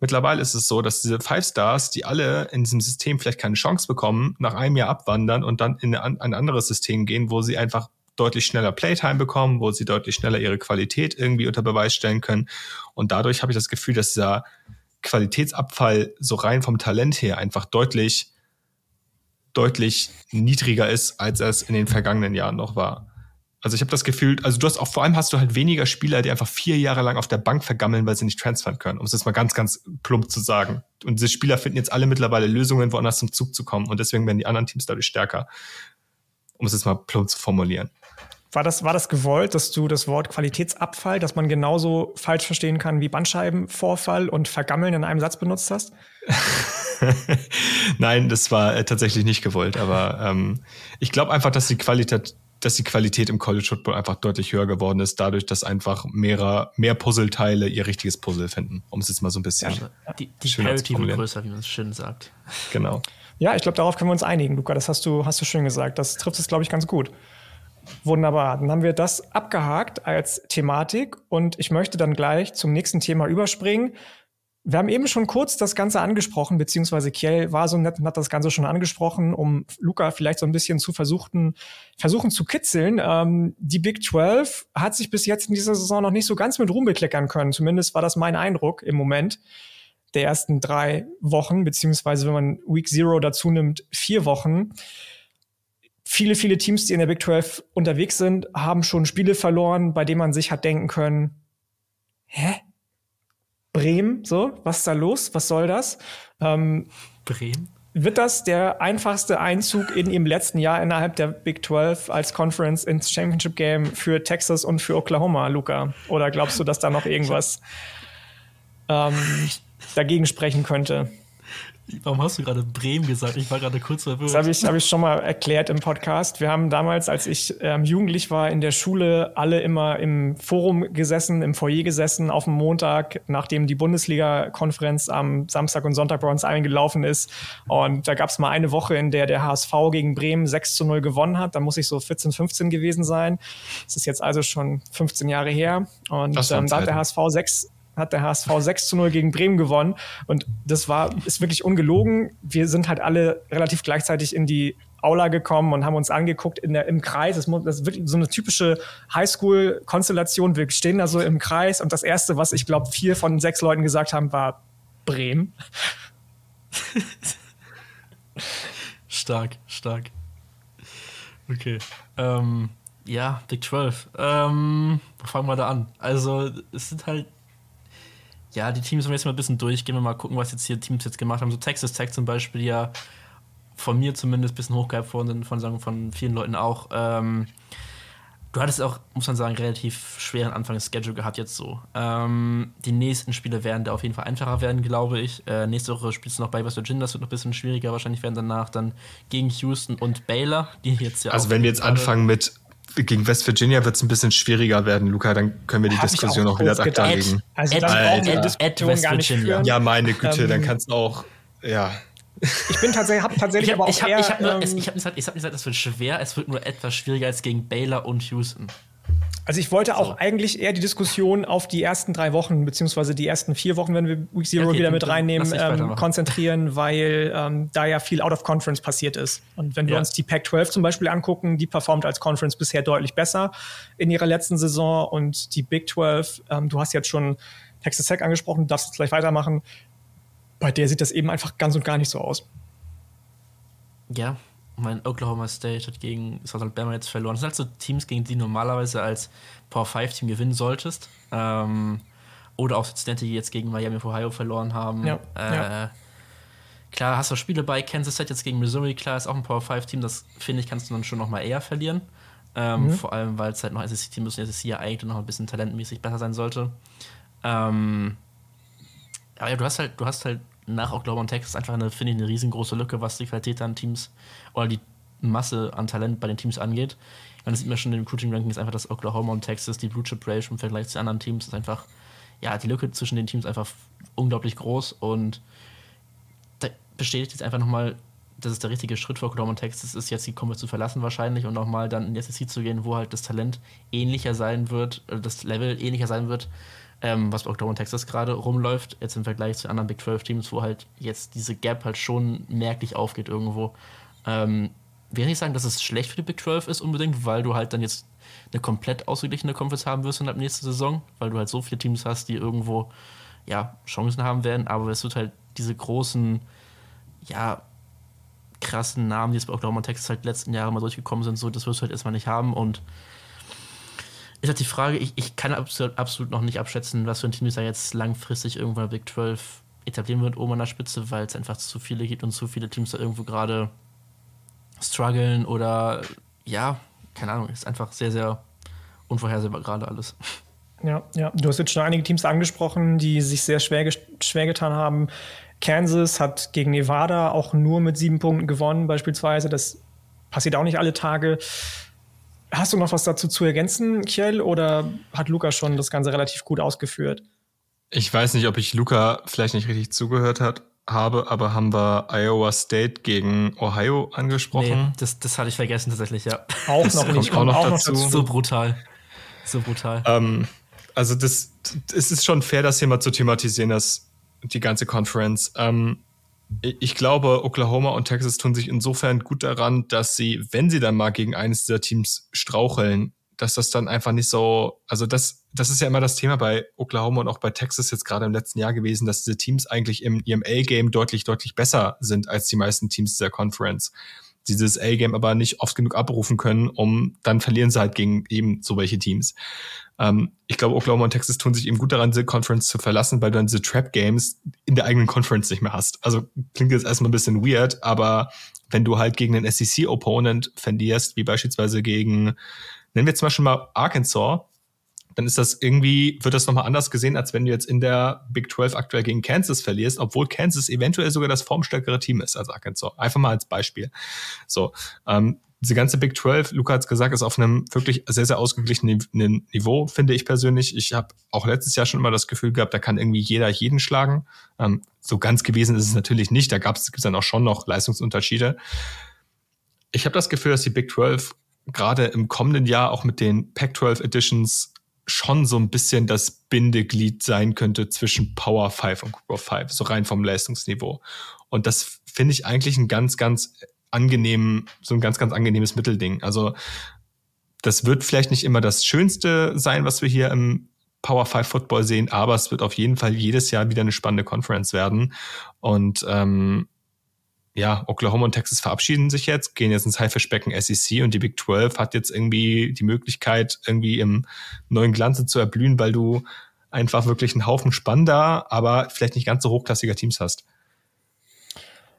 Mittlerweile ist es so, dass diese Five Stars, die alle in diesem System vielleicht keine Chance bekommen, nach einem Jahr abwandern und dann in ein anderes System gehen, wo sie einfach deutlich schneller Playtime bekommen, wo sie deutlich schneller ihre Qualität irgendwie unter Beweis stellen können. Und dadurch habe ich das Gefühl, dass dieser Qualitätsabfall so rein vom Talent her einfach deutlich, deutlich niedriger ist, als es in den vergangenen Jahren noch war. Also ich habe das Gefühl, also du hast auch vor allem hast du halt weniger Spieler, die einfach vier Jahre lang auf der Bank vergammeln, weil sie nicht transfern können, um es jetzt mal ganz, ganz plump zu sagen. Und diese Spieler finden jetzt alle mittlerweile Lösungen, woanders zum Zug zu kommen. Und deswegen werden die anderen Teams dadurch stärker, um es jetzt mal plump zu formulieren. War das, war das gewollt, dass du das Wort Qualitätsabfall, das man genauso falsch verstehen kann wie Bandscheibenvorfall und Vergammeln in einem Satz benutzt hast? Nein, das war äh, tatsächlich nicht gewollt, aber ähm, ich glaube einfach, dass die Qualität dass die Qualität im College Football einfach deutlich höher geworden ist, dadurch, dass einfach mehrer, mehr Puzzleteile ihr richtiges Puzzle finden, um es jetzt mal so ein bisschen ja, die, die Parity wird größer, wie man es schön sagt. Genau. Ja, ich glaube, darauf können wir uns einigen, Luca. Das hast du, hast du schön gesagt. Das trifft es, glaube ich, ganz gut. Wunderbar. Dann haben wir das abgehakt als Thematik und ich möchte dann gleich zum nächsten Thema überspringen. Wir haben eben schon kurz das Ganze angesprochen, beziehungsweise Kiel war so nett und hat das Ganze schon angesprochen, um Luca vielleicht so ein bisschen zu versuchen, versuchen zu kitzeln. Ähm, die Big 12 hat sich bis jetzt in dieser Saison noch nicht so ganz mit Ruhm bekleckern können. Zumindest war das mein Eindruck im Moment der ersten drei Wochen, beziehungsweise wenn man Week Zero dazu nimmt, vier Wochen. Viele, viele Teams, die in der Big 12 unterwegs sind, haben schon Spiele verloren, bei denen man sich hat denken können, hä? Bremen, so, was ist da los? Was soll das? Ähm, Bremen? Wird das der einfachste Einzug in ihrem letzten Jahr innerhalb der Big 12 als Conference ins Championship Game für Texas und für Oklahoma, Luca? Oder glaubst du, dass da noch irgendwas ähm, dagegen sprechen könnte? Warum hast du gerade Bremen gesagt? Ich war gerade kurz verwirrt. Das habe ich, hab ich schon mal erklärt im Podcast. Wir haben damals, als ich ähm, jugendlich war, in der Schule alle immer im Forum gesessen, im Foyer gesessen, auf dem Montag, nachdem die Bundesliga-Konferenz am Samstag und Sonntag bei uns eingelaufen ist. Und da gab es mal eine Woche, in der der HSV gegen Bremen 6 zu 0 gewonnen hat. Da muss ich so 14, 15 gewesen sein. Das ist jetzt also schon 15 Jahre her. Und ähm, da hat der HSV 6 hat der HSV 6 zu 0 gegen Bremen gewonnen. Und das war, ist wirklich ungelogen. Wir sind halt alle relativ gleichzeitig in die Aula gekommen und haben uns angeguckt in der, im Kreis. Das, das ist wirklich so eine typische Highschool-Konstellation. Wir stehen da so im Kreis und das Erste, was ich glaube, vier von sechs Leuten gesagt haben, war Bremen. stark, stark. Okay. Ähm, ja, Big 12. Ähm, fangen wir da an? Also, es sind halt ja, die Teams wollen wir jetzt mal ein bisschen durchgehen und mal gucken, was jetzt hier Teams jetzt gemacht haben. So Texas Tech zum Beispiel, ja von mir zumindest ein bisschen hochgehypt worden von, sagen, von vielen Leuten auch. Ähm, du hattest auch, muss man sagen, relativ schweren Anfang des Schedule gehabt jetzt so. Ähm, die nächsten Spiele werden da auf jeden Fall einfacher werden, glaube ich. Äh, nächste Woche spielst du noch bei West Virginia, das wird noch ein bisschen schwieriger wahrscheinlich werden danach. Dann gegen Houston und Baylor, die jetzt ja Also wenn wir jetzt anfangen mit gegen West Virginia wird es ein bisschen schwieriger werden, Luca. Dann können wir die Hab Diskussion auch, auch wieder ad acta legen. Also dann wir die Diskussion gar nicht führen. Ja, meine Güte, ähm, dann kannst du auch, ja. Ich bin tatsächlich, habe tatsächlich ich hab, aber auch ich hab, eher, ich habe ähm, hab gesagt, ich hab gesagt, es wird schwer, es wird nur etwas schwieriger als gegen Baylor und Houston. Also ich wollte so. auch eigentlich eher die Diskussion auf die ersten drei Wochen, beziehungsweise die ersten vier Wochen, wenn wir Week Zero okay, wieder mit reinnehmen, ähm, konzentrieren, weil ähm, da ja viel out of conference passiert ist. Und wenn wir ja. uns die Pac-12 zum Beispiel angucken, die performt als Conference bisher deutlich besser in ihrer letzten Saison und die Big 12, ähm, du hast jetzt schon Texas Tech angesprochen, du darfst jetzt gleich weitermachen. Bei der sieht das eben einfach ganz und gar nicht so aus. Ja, mein Oklahoma State hat gegen South Alabama jetzt verloren. Das sind halt so Teams, gegen die du normalerweise als Power 5 Team gewinnen solltest. Ähm, oder auch Cincinnati, die jetzt gegen Miami of Ohio verloren haben. Ja, äh, ja. Klar, hast du Spiele bei Kansas State jetzt gegen Missouri. Klar, ist auch ein Power 5 Team. Das finde ich, kannst du dann schon noch mal eher verlieren. Ähm, mhm. Vor allem, weil es halt noch SEC-Team ist und SEC ja eigentlich noch ein bisschen talentmäßig besser sein sollte. Ähm, aber ja, du hast halt, du hast halt nach Oklahoma und Texas einfach eine, finde ich, eine riesengroße Lücke, was die Qualität an Teams oder die Masse an Talent bei den Teams angeht. Man sieht mir schon in den Recruiting-Rankings einfach, dass Oklahoma und Texas, die Blue Chip Ratio im Vergleich zu anderen Teams, ist einfach, ja, die Lücke zwischen den Teams einfach unglaublich groß und da bestätigt jetzt einfach nochmal, dass es der richtige Schritt für Oklahoma und Texas ist, jetzt die Conference zu verlassen wahrscheinlich und nochmal dann in die SEC zu gehen, wo halt das Talent ähnlicher sein wird, das Level ähnlicher sein wird ähm, was bei Oklahoma und Texas gerade rumläuft, jetzt im Vergleich zu anderen Big 12 Teams, wo halt jetzt diese Gap halt schon merklich aufgeht irgendwo. Ähm, will nicht sagen, dass es schlecht für die Big 12 ist unbedingt, weil du halt dann jetzt eine komplett ausgeglichene Conference haben wirst in der nächsten Saison, weil du halt so viele Teams hast, die irgendwo ja, Chancen haben werden, aber es wird halt diese großen, ja, krassen Namen, die jetzt bei Oklahoma Texas halt letzten Jahre mal durchgekommen sind, so, das wirst du halt erstmal nicht haben und ist halt die Frage, ich, ich kann absolut, absolut noch nicht abschätzen, was für ein Team da jetzt langfristig irgendwann Big 12 etablieren wird, oben an der Spitze, weil es einfach zu viele gibt und zu viele Teams da irgendwo gerade strugglen oder ja, keine Ahnung, ist einfach sehr, sehr unvorhersehbar gerade alles. Ja, ja, du hast jetzt schon einige Teams angesprochen, die sich sehr schwer, schwer getan haben. Kansas hat gegen Nevada auch nur mit sieben Punkten gewonnen, beispielsweise. Das passiert auch nicht alle Tage. Hast du noch was dazu zu ergänzen, Kjell, oder hat Luca schon das Ganze relativ gut ausgeführt? Ich weiß nicht, ob ich Luca vielleicht nicht richtig zugehört hat, habe, aber haben wir Iowa State gegen Ohio angesprochen? Nee, das, das hatte ich vergessen tatsächlich, ja. Auch das noch nicht, kommt auch noch, dazu. So brutal. So brutal. Ähm, also das, es ist schon fair, das hier mal zu thematisieren, dass die ganze Conference. Ähm, ich glaube, Oklahoma und Texas tun sich insofern gut daran, dass sie, wenn sie dann mal gegen eines dieser Teams straucheln, dass das dann einfach nicht so, also das, das ist ja immer das Thema bei Oklahoma und auch bei Texas jetzt gerade im letzten Jahr gewesen, dass diese Teams eigentlich im ihrem A-Game deutlich, deutlich besser sind als die meisten Teams dieser Conference dieses A-Game aber nicht oft genug abrufen können, um dann verlieren sie halt gegen eben so welche Teams. Ähm, ich glaube, Oklahoma und Texas tun sich eben gut daran, diese Conference zu verlassen, weil du dann diese Trap-Games in der eigenen Conference nicht mehr hast. Also klingt jetzt erstmal ein bisschen weird, aber wenn du halt gegen einen SEC-Opponent verlierst, wie beispielsweise gegen, nennen wir zum Beispiel mal Arkansas, dann ist das irgendwie, wird das nochmal anders gesehen, als wenn du jetzt in der Big 12 aktuell gegen Kansas verlierst, obwohl Kansas eventuell sogar das formstärkere Team ist als Arkansas. Einfach mal als Beispiel. So, ähm, diese ganze Big 12, Luca hat es gesagt, ist auf einem wirklich sehr, sehr ausgeglichenen Niveau, finde ich persönlich. Ich habe auch letztes Jahr schon immer das Gefühl gehabt, da kann irgendwie jeder jeden schlagen. Ähm, so ganz gewesen ist es natürlich nicht. Da gab es dann auch schon noch Leistungsunterschiede. Ich habe das Gefühl, dass die Big 12 gerade im kommenden Jahr auch mit den Pac-12 Editions schon so ein bisschen das Bindeglied sein könnte zwischen Power 5 und Group of 5, so rein vom Leistungsniveau. Und das finde ich eigentlich ein ganz, ganz angenehm, so ein ganz, ganz angenehmes Mittelding. Also das wird vielleicht nicht immer das Schönste sein, was wir hier im Power 5 Football sehen, aber es wird auf jeden Fall jedes Jahr wieder eine spannende Conference werden. Und ähm, ja, Oklahoma und Texas verabschieden sich jetzt, gehen jetzt ins Haifischbecken SEC und die Big 12 hat jetzt irgendwie die Möglichkeit, irgendwie im neuen Glanze zu erblühen, weil du einfach wirklich einen Haufen spannender, aber vielleicht nicht ganz so hochklassiger Teams hast.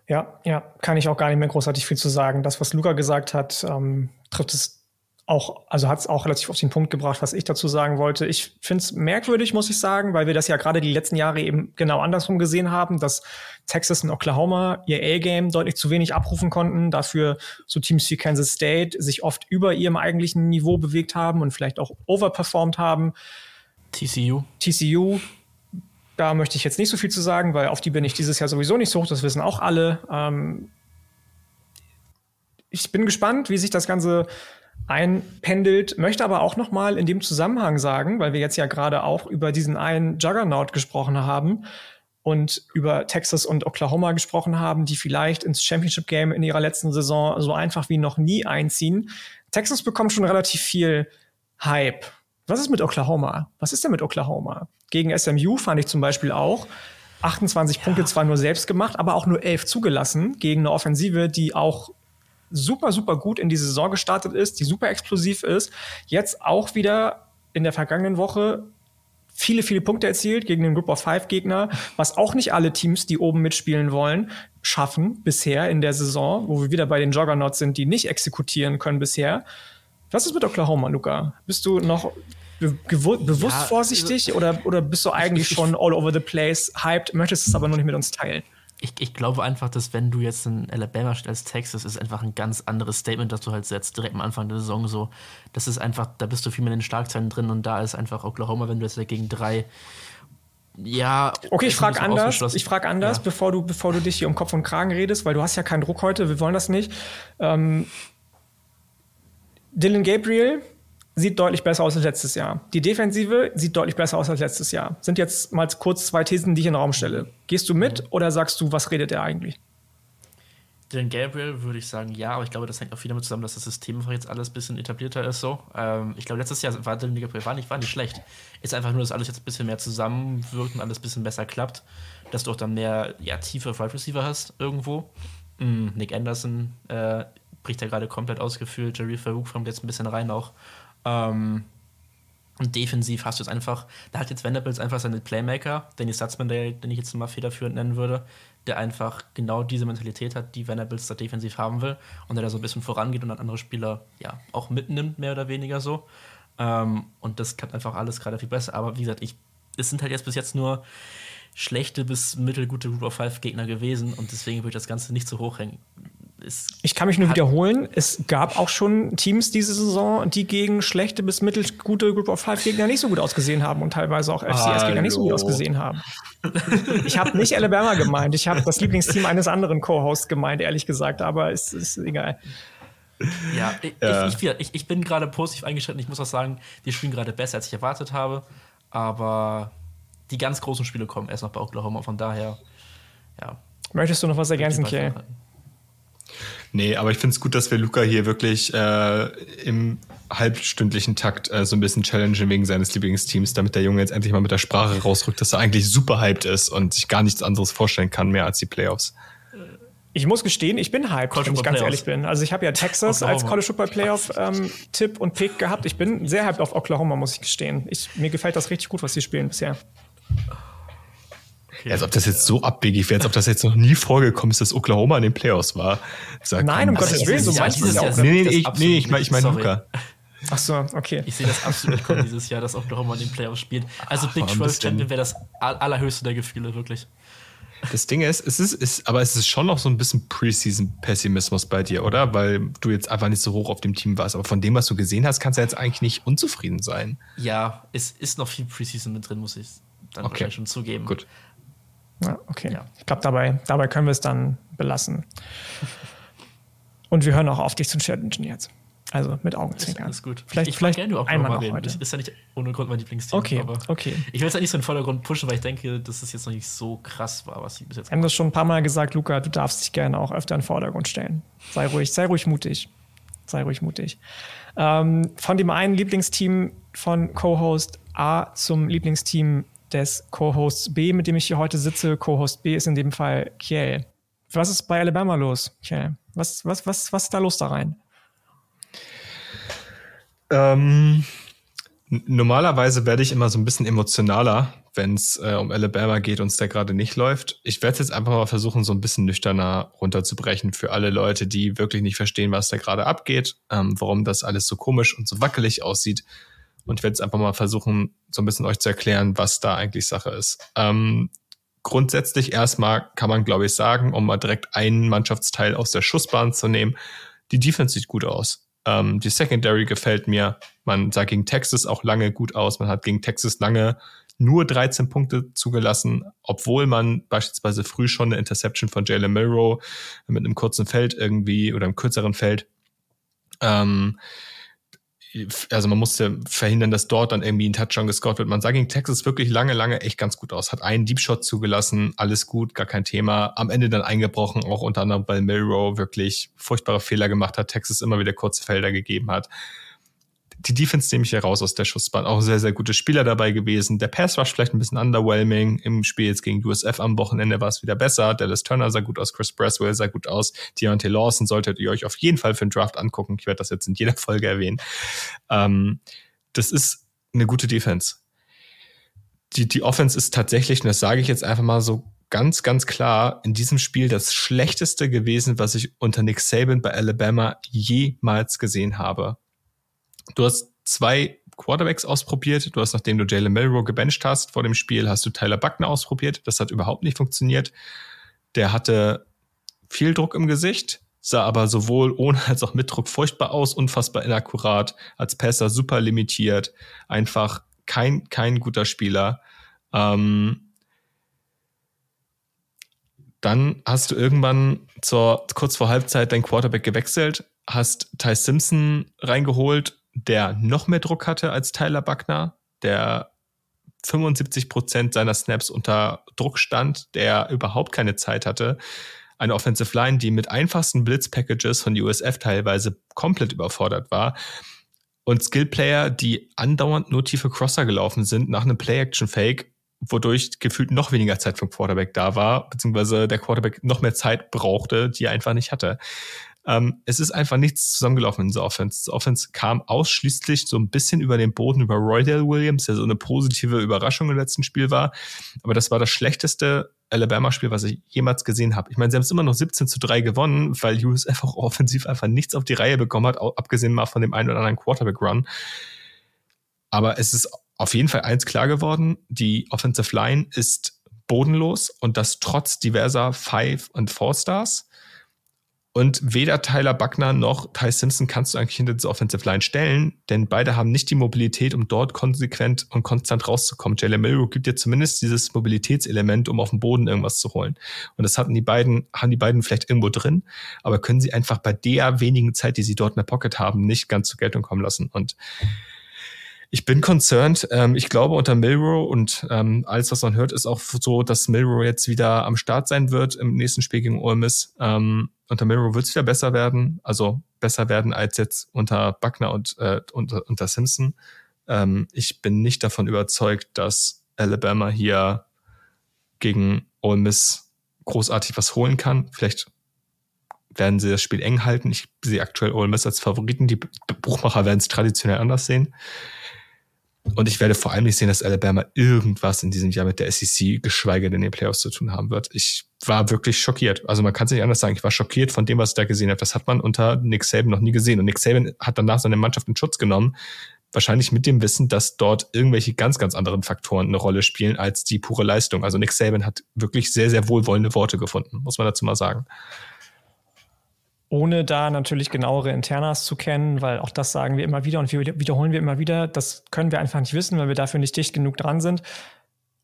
Ja, ja, kann ich auch gar nicht mehr großartig viel zu sagen. Das, was Luca gesagt hat, ähm, trifft es auch, also hat es auch relativ auf den Punkt gebracht, was ich dazu sagen wollte. Ich finde es merkwürdig, muss ich sagen, weil wir das ja gerade die letzten Jahre eben genau andersrum gesehen haben, dass Texas und Oklahoma ihr A-Game deutlich zu wenig abrufen konnten, dafür so Teams wie Kansas State sich oft über ihrem eigentlichen Niveau bewegt haben und vielleicht auch overperformed haben. TCU. TCU, da möchte ich jetzt nicht so viel zu sagen, weil auf die bin ich dieses Jahr sowieso nicht so hoch, das wissen auch alle. Ähm ich bin gespannt, wie sich das Ganze einpendelt, möchte aber auch noch mal in dem Zusammenhang sagen, weil wir jetzt ja gerade auch über diesen einen Juggernaut gesprochen haben und über Texas und Oklahoma gesprochen haben, die vielleicht ins Championship Game in ihrer letzten Saison so einfach wie noch nie einziehen. Texas bekommt schon relativ viel Hype. Was ist mit Oklahoma? Was ist denn mit Oklahoma? Gegen SMU fand ich zum Beispiel auch 28 ja. Punkte zwar nur selbst gemacht, aber auch nur 11 zugelassen gegen eine Offensive, die auch super, super gut in die Saison gestartet ist, die super explosiv ist, jetzt auch wieder in der vergangenen Woche viele, viele Punkte erzielt gegen den Group of Five Gegner, was auch nicht alle Teams, die oben mitspielen wollen, schaffen bisher in der Saison, wo wir wieder bei den Juggernauts sind, die nicht exekutieren können bisher. Was ist mit Oklahoma, Luca? Bist du noch be bewusst ja, vorsichtig also, oder, oder bist du eigentlich schon all over the place hyped, möchtest es aber noch nicht mit uns teilen? ich, ich glaube einfach, dass wenn du jetzt in Alabama als Texas, ist einfach ein ganz anderes Statement, das du halt setzt, direkt am Anfang der Saison so. Das ist einfach, da bist du viel mehr in den Schlagzeilen drin und da ist einfach Oklahoma, wenn du jetzt gegen drei ja. Okay, ich frage anders. Ich frage anders, ja. bevor du, bevor du dich hier um Kopf und Kragen redest, weil du hast ja keinen Druck heute. Wir wollen das nicht. Ähm, Dylan Gabriel sieht deutlich besser aus als letztes Jahr. Die Defensive sieht deutlich besser aus als letztes Jahr. Sind jetzt mal kurz zwei Thesen, die ich in den Raum stelle. Gehst du mit oder sagst du, was redet er eigentlich? Den Gabriel würde ich sagen, ja, aber ich glaube, das hängt auch viel damit zusammen, dass das System einfach jetzt alles ein bisschen etablierter ist. So. Ähm, ich glaube, letztes Jahr war Dylan Gabriel war nicht, war nicht schlecht. Ist einfach nur, dass alles jetzt ein bisschen mehr zusammenwirkt und alles ein bisschen besser klappt, dass du auch dann mehr ja, tiefe Wide Receiver hast irgendwo. Mm, Nick Anderson äh, bricht ja gerade komplett ausgefühlt, Jerry Farouk kommt jetzt ein bisschen rein auch. Ähm, und defensiv hast du jetzt einfach, da hat jetzt Vanderbilt einfach seine Playmaker, Danny Stutzman, der, den ich jetzt mal federführend nennen würde, der einfach genau diese Mentalität hat, die Vanderbilt da defensiv haben will und der da so ein bisschen vorangeht und dann andere Spieler ja auch mitnimmt, mehr oder weniger so. Ähm, und das klappt einfach alles gerade viel besser. Aber wie gesagt, ich, es sind halt jetzt bis jetzt nur schlechte bis mittelgute Group of Five Gegner gewesen und deswegen würde ich das Ganze nicht zu hoch hängen ich kann mich nur wiederholen, es gab auch schon Teams diese Saison, die gegen schlechte bis mittelgute Group of Five Gegner nicht so gut ausgesehen haben und teilweise auch FCS-Gegner nicht so gut ausgesehen haben. ich habe nicht Alabama gemeint, ich habe das Lieblingsteam eines anderen Co-Hosts gemeint, ehrlich gesagt, aber es ist egal. Ja, ich, ja. Ich, ich, ich, bin gerade positiv eingeschritten. Ich muss auch sagen, die spielen gerade besser, als ich erwartet habe. Aber die ganz großen Spiele kommen erst noch bei Oklahoma. Von daher, ja. Möchtest du noch was ergänzen, Kiel? Nee, aber ich finde es gut, dass wir Luca hier wirklich äh, im halbstündlichen Takt äh, so ein bisschen challengen wegen seines Lieblingsteams, damit der Junge jetzt endlich mal mit der Sprache rausrückt, dass er eigentlich super hyped ist und sich gar nichts anderes vorstellen kann mehr als die Playoffs. Ich muss gestehen, ich bin hyped, College wenn ich ganz Playoffs. ehrlich bin. Also ich habe ja Texas als College Football Playoff ähm, Tipp und Pick gehabt. Ich bin sehr hyped auf Oklahoma, muss ich gestehen. Ich, mir gefällt das richtig gut, was sie spielen bisher. Okay. Als ob das jetzt so abwegig wäre, als ob das jetzt noch nie vorgekommen ist, dass Oklahoma in den Playoffs war. Sag, Nein, um Gottes Willen, so meinst du das ja Nee, nee, ich, nee, ich meine ich mein Luca. Ach so, okay. Ich sehe das absolut nicht kommen dieses Jahr, dass Oklahoma in den Playoffs spielt. Also Big 12 Champion wäre das allerhöchste der Gefühle, wirklich. Das Ding ist, es ist, ist, aber es ist schon noch so ein bisschen Preseason-Pessimismus bei dir, oder? Weil du jetzt einfach nicht so hoch auf dem Team warst. Aber von dem, was du gesehen hast, kannst du jetzt eigentlich nicht unzufrieden sein. Ja, es ist noch viel Preseason mit drin, muss ich dann okay. wahrscheinlich schon zugeben. Gut. Ja, okay. Ja. Ich glaube, dabei, dabei können wir es dann belassen. Und wir hören auch auf, dich zu challengen jetzt. Also mit Augenzwinkern. Alles gut. Vielleicht, ich vielleicht gerne auch einmal noch heute. Ist ja nicht ohne Grund mein Lieblingsteam. Okay, okay. Ich will es ja nicht so in den Vordergrund pushen, weil ich denke, dass es jetzt noch nicht so krass war, was sie bis jetzt Wir haben das schon ein paar Mal gesagt, Luca, du darfst dich gerne auch öfter in den Vordergrund stellen. Sei ruhig, sei ruhig mutig. Sei ruhig mutig. Ähm, von dem einen Lieblingsteam von Co-Host A zum Lieblingsteam des Co-Hosts B, mit dem ich hier heute sitze. Co-Host B ist in dem Fall Kiel. Was ist bei Alabama los, Kiel? Was, was, was, was ist da los da rein? Ähm, normalerweise werde ich immer so ein bisschen emotionaler, wenn es äh, um Alabama geht und es da gerade nicht läuft. Ich werde es jetzt einfach mal versuchen, so ein bisschen nüchterner runterzubrechen für alle Leute, die wirklich nicht verstehen, was da gerade abgeht, ähm, warum das alles so komisch und so wackelig aussieht und ich werde jetzt einfach mal versuchen, so ein bisschen euch zu erklären, was da eigentlich Sache ist. Ähm, grundsätzlich erstmal kann man, glaube ich, sagen, um mal direkt einen Mannschaftsteil aus der Schussbahn zu nehmen, die Defense sieht gut aus. Ähm, die Secondary gefällt mir. Man sah gegen Texas auch lange gut aus. Man hat gegen Texas lange nur 13 Punkte zugelassen, obwohl man beispielsweise früh schon eine Interception von Jalen Milrow mit einem kurzen Feld irgendwie oder einem kürzeren Feld ähm, also man musste verhindern, dass dort dann irgendwie ein Touchdown gescored wird. Man sah gegen Texas wirklich lange, lange echt ganz gut aus. Hat einen Deep Shot zugelassen, alles gut, gar kein Thema. Am Ende dann eingebrochen, auch unter anderem weil Milrow wirklich furchtbare Fehler gemacht hat, Texas immer wieder kurze Felder gegeben hat die Defense nehme ich hier raus aus der Schussbahn. Auch sehr, sehr gute Spieler dabei gewesen. Der Pass war vielleicht ein bisschen underwhelming. Im Spiel jetzt gegen USF am Wochenende war es wieder besser. Dallas Turner sah gut aus, Chris Braswell sah gut aus. Deontay Lawson solltet ihr euch auf jeden Fall für den Draft angucken. Ich werde das jetzt in jeder Folge erwähnen. Ähm, das ist eine gute Defense. Die, die Offense ist tatsächlich, und das sage ich jetzt einfach mal so ganz, ganz klar in diesem Spiel das schlechteste gewesen, was ich unter Nick Saban bei Alabama jemals gesehen habe. Du hast zwei Quarterbacks ausprobiert. Du hast, nachdem du Jalen Melrow gebencht hast vor dem Spiel, hast du Tyler Buckner ausprobiert. Das hat überhaupt nicht funktioniert. Der hatte viel Druck im Gesicht, sah aber sowohl ohne als auch mit Druck furchtbar aus, unfassbar inakkurat, als Passer super limitiert, einfach kein, kein guter Spieler. Ähm, dann hast du irgendwann zur, kurz vor Halbzeit dein Quarterback gewechselt, hast Ty Simpson reingeholt, der noch mehr Druck hatte als Tyler Buckner, der 75 Prozent seiner Snaps unter Druck stand, der überhaupt keine Zeit hatte. Eine Offensive Line, die mit einfachsten Blitz-Packages von USF teilweise komplett überfordert war. Und Skill-Player, die andauernd nur tiefe Crosser gelaufen sind nach einem Play-Action-Fake, wodurch gefühlt noch weniger Zeit vom Quarterback da war, beziehungsweise der Quarterback noch mehr Zeit brauchte, die er einfach nicht hatte. Ähm, es ist einfach nichts zusammengelaufen in dieser Offense. Die Offense kam ausschließlich so ein bisschen über den Boden über Roydale Williams, der so eine positive Überraschung im letzten Spiel war. Aber das war das schlechteste Alabama-Spiel, was ich jemals gesehen habe. Ich meine, sie haben es immer noch 17 zu 3 gewonnen, weil USF auch offensiv einfach nichts auf die Reihe bekommen hat, abgesehen mal von dem einen oder anderen Quarterback-Run. Aber es ist auf jeden Fall eins klar geworden, die Offensive Line ist bodenlos und das trotz diverser Five- und Four-Stars. Und weder Tyler Buckner noch Ty Simpson kannst du eigentlich hinter diese Offensive Line stellen, denn beide haben nicht die Mobilität, um dort konsequent und konstant rauszukommen. Jalen Milrow gibt dir zumindest dieses Mobilitätselement, um auf dem Boden irgendwas zu holen. Und das hatten die beiden, haben die beiden vielleicht irgendwo drin, aber können sie einfach bei der wenigen Zeit, die sie dort in der Pocket haben, nicht ganz zur Geltung kommen lassen. Und ich bin concerned. Ähm, ich glaube, unter Milrow und ähm, alles, was man hört, ist auch so, dass Milrow jetzt wieder am Start sein wird im nächsten Spiel gegen Ole Miss. Ähm, unter Milrow wird es wieder besser werden, also besser werden als jetzt unter Buckner und äh, unter, unter Simpson. Ähm, ich bin nicht davon überzeugt, dass Alabama hier gegen Ole Miss großartig was holen kann. Vielleicht werden sie das Spiel eng halten. Ich sehe aktuell Ole Miss als Favoriten. Die Buchmacher werden es traditionell anders sehen. Und ich werde vor allem nicht sehen, dass Alabama irgendwas in diesem Jahr mit der SEC, geschweige denn den Playoffs zu tun haben wird. Ich war wirklich schockiert. Also man kann es nicht anders sagen. Ich war schockiert von dem, was ich da gesehen habe. Das hat man unter Nick Saban noch nie gesehen. Und Nick Saban hat danach seine Mannschaft in Schutz genommen. Wahrscheinlich mit dem Wissen, dass dort irgendwelche ganz, ganz anderen Faktoren eine Rolle spielen als die pure Leistung. Also Nick Saban hat wirklich sehr, sehr wohlwollende Worte gefunden, muss man dazu mal sagen ohne da natürlich genauere Internas zu kennen, weil auch das sagen wir immer wieder und wir wiederholen wir immer wieder. Das können wir einfach nicht wissen, weil wir dafür nicht dicht genug dran sind.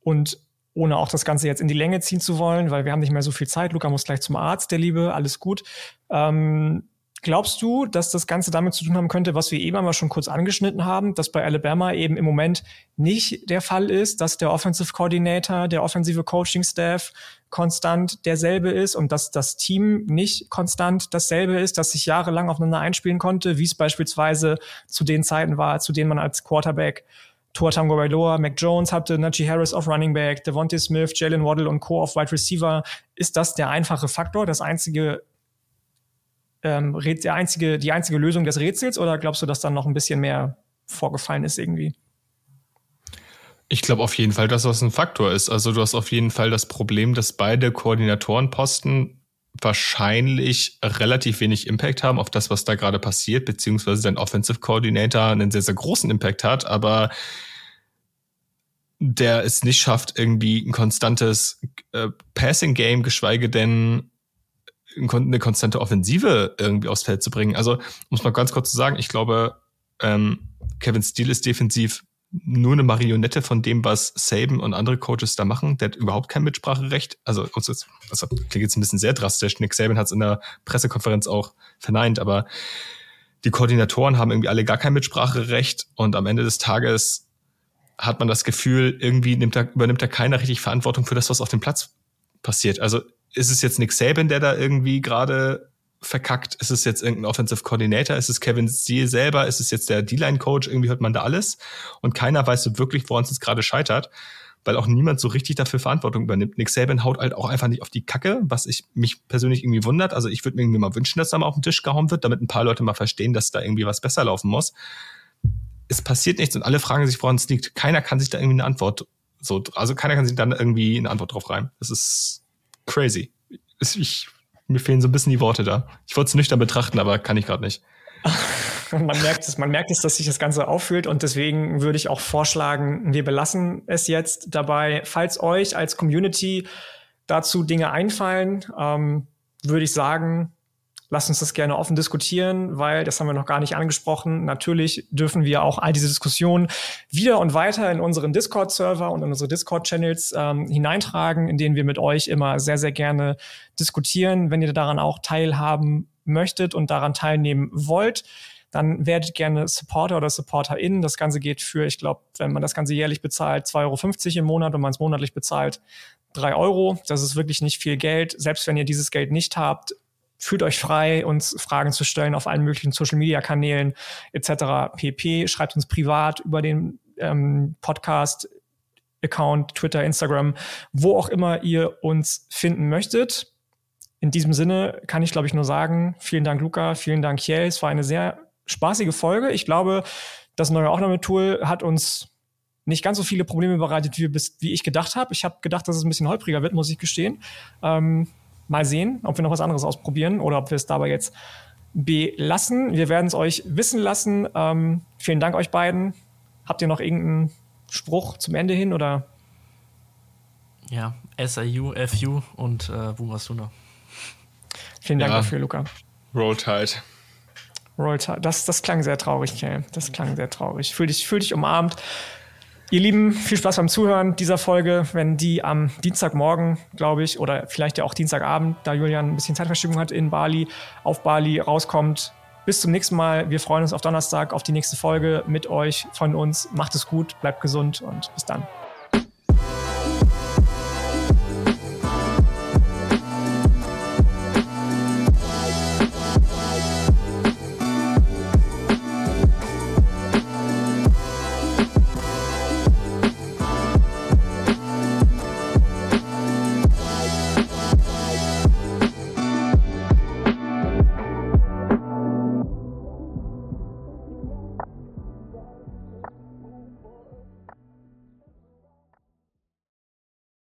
Und ohne auch das Ganze jetzt in die Länge ziehen zu wollen, weil wir haben nicht mehr so viel Zeit. Luca muss gleich zum Arzt, der Liebe, alles gut. Ähm, Glaubst du, dass das Ganze damit zu tun haben könnte, was wir eben einmal schon kurz angeschnitten haben, dass bei Alabama eben im Moment nicht der Fall ist, dass der Offensive Coordinator, der offensive Coaching Staff konstant derselbe ist und dass das Team nicht konstant dasselbe ist, das sich jahrelang aufeinander einspielen konnte, wie es beispielsweise zu den Zeiten war, zu denen man als Quarterback Tua Tango Bailoa, Mac Jones hatte, Najee Harris auf Running Back, Devontae Smith, Jalen Waddle und Co. auf Wide Receiver. Ist das der einfache Faktor, das einzige ähm, der einzige, die einzige Lösung des Rätsels oder glaubst du, dass dann noch ein bisschen mehr vorgefallen ist irgendwie? Ich glaube auf jeden Fall, dass das ein Faktor ist. Also du hast auf jeden Fall das Problem, dass beide Koordinatorenposten wahrscheinlich relativ wenig Impact haben auf das, was da gerade passiert, beziehungsweise dein Offensive Coordinator einen sehr, sehr großen Impact hat, aber der es nicht schafft, irgendwie ein konstantes äh, Passing Game, geschweige denn eine konstante Offensive irgendwie aufs Feld zu bringen. Also, muss man ganz kurz zu sagen, ich glaube, ähm, Kevin Steele ist defensiv nur eine Marionette von dem, was Saban und andere Coaches da machen. Der hat überhaupt kein Mitspracherecht. Also, das klingt jetzt ein bisschen sehr drastisch. Nick Saban hat es in der Pressekonferenz auch verneint, aber die Koordinatoren haben irgendwie alle gar kein Mitspracherecht und am Ende des Tages hat man das Gefühl, irgendwie nimmt da, übernimmt da keiner richtig Verantwortung für das, was auf dem Platz passiert. Also ist es jetzt Nick Saban, der da irgendwie gerade verkackt? Ist es jetzt irgendein Offensive Coordinator? Ist es Kevin Steele selber? Ist es jetzt der D-Line-Coach? Irgendwie hört man da alles. Und keiner weiß so wirklich, woran es jetzt gerade scheitert, weil auch niemand so richtig dafür Verantwortung übernimmt. Nick Saban haut halt auch einfach nicht auf die Kacke, was ich mich persönlich irgendwie wundert. Also ich würde mir irgendwie mal wünschen, dass da mal auf den Tisch gehauen wird, damit ein paar Leute mal verstehen, dass da irgendwie was besser laufen muss. Es passiert nichts und alle fragen sich, woran es liegt. Keiner kann sich da irgendwie eine Antwort so, also keiner kann sich dann irgendwie eine Antwort drauf rein. Das ist crazy. Ich, mir fehlen so ein bisschen die Worte da. Ich wollte es nüchtern betrachten, aber kann ich gerade nicht. man merkt es, man merkt es, dass sich das Ganze auffühlt und deswegen würde ich auch vorschlagen, wir belassen es jetzt dabei. Falls euch als Community dazu Dinge einfallen, ähm, würde ich sagen, Lasst uns das gerne offen diskutieren, weil das haben wir noch gar nicht angesprochen. Natürlich dürfen wir auch all diese Diskussionen wieder und weiter in unseren Discord-Server und in unsere Discord-Channels ähm, hineintragen, in denen wir mit euch immer sehr, sehr gerne diskutieren. Wenn ihr daran auch teilhaben möchtet und daran teilnehmen wollt, dann werdet gerne Supporter oder SupporterInnen. Das Ganze geht für, ich glaube, wenn man das Ganze jährlich bezahlt, 2,50 Euro im Monat und man es monatlich bezahlt, 3 Euro. Das ist wirklich nicht viel Geld. Selbst wenn ihr dieses Geld nicht habt, fühlt euch frei, uns Fragen zu stellen auf allen möglichen Social-Media-Kanälen etc. pp. Schreibt uns privat über den ähm, Podcast, Account, Twitter, Instagram, wo auch immer ihr uns finden möchtet. In diesem Sinne kann ich, glaube ich, nur sagen, vielen Dank, Luca, vielen Dank, Kiel. Es war eine sehr spaßige Folge. Ich glaube, das neue Aufnahmetool hat uns nicht ganz so viele Probleme bereitet, wie, bis, wie ich gedacht habe. Ich habe gedacht, dass es ein bisschen holpriger wird, muss ich gestehen. Ähm, mal sehen, ob wir noch was anderes ausprobieren oder ob wir es dabei jetzt belassen. Wir werden es euch wissen lassen. Ähm, vielen Dank euch beiden. Habt ihr noch irgendeinen Spruch zum Ende hin oder? Ja, SIU, FU und äh, Boomer Sooner. Vielen Dank ja. dafür, Luca. Roll Tide. Roll Tide. Das, das klang sehr traurig, Kay. Das klang sehr traurig. Fühl dich, fühl dich umarmt. Ihr Lieben, viel Spaß beim Zuhören dieser Folge. Wenn die am Dienstagmorgen, glaube ich, oder vielleicht ja auch Dienstagabend, da Julian ein bisschen Zeitverschiebung hat in Bali, auf Bali rauskommt. Bis zum nächsten Mal. Wir freuen uns auf Donnerstag auf die nächste Folge mit euch, von uns. Macht es gut, bleibt gesund und bis dann.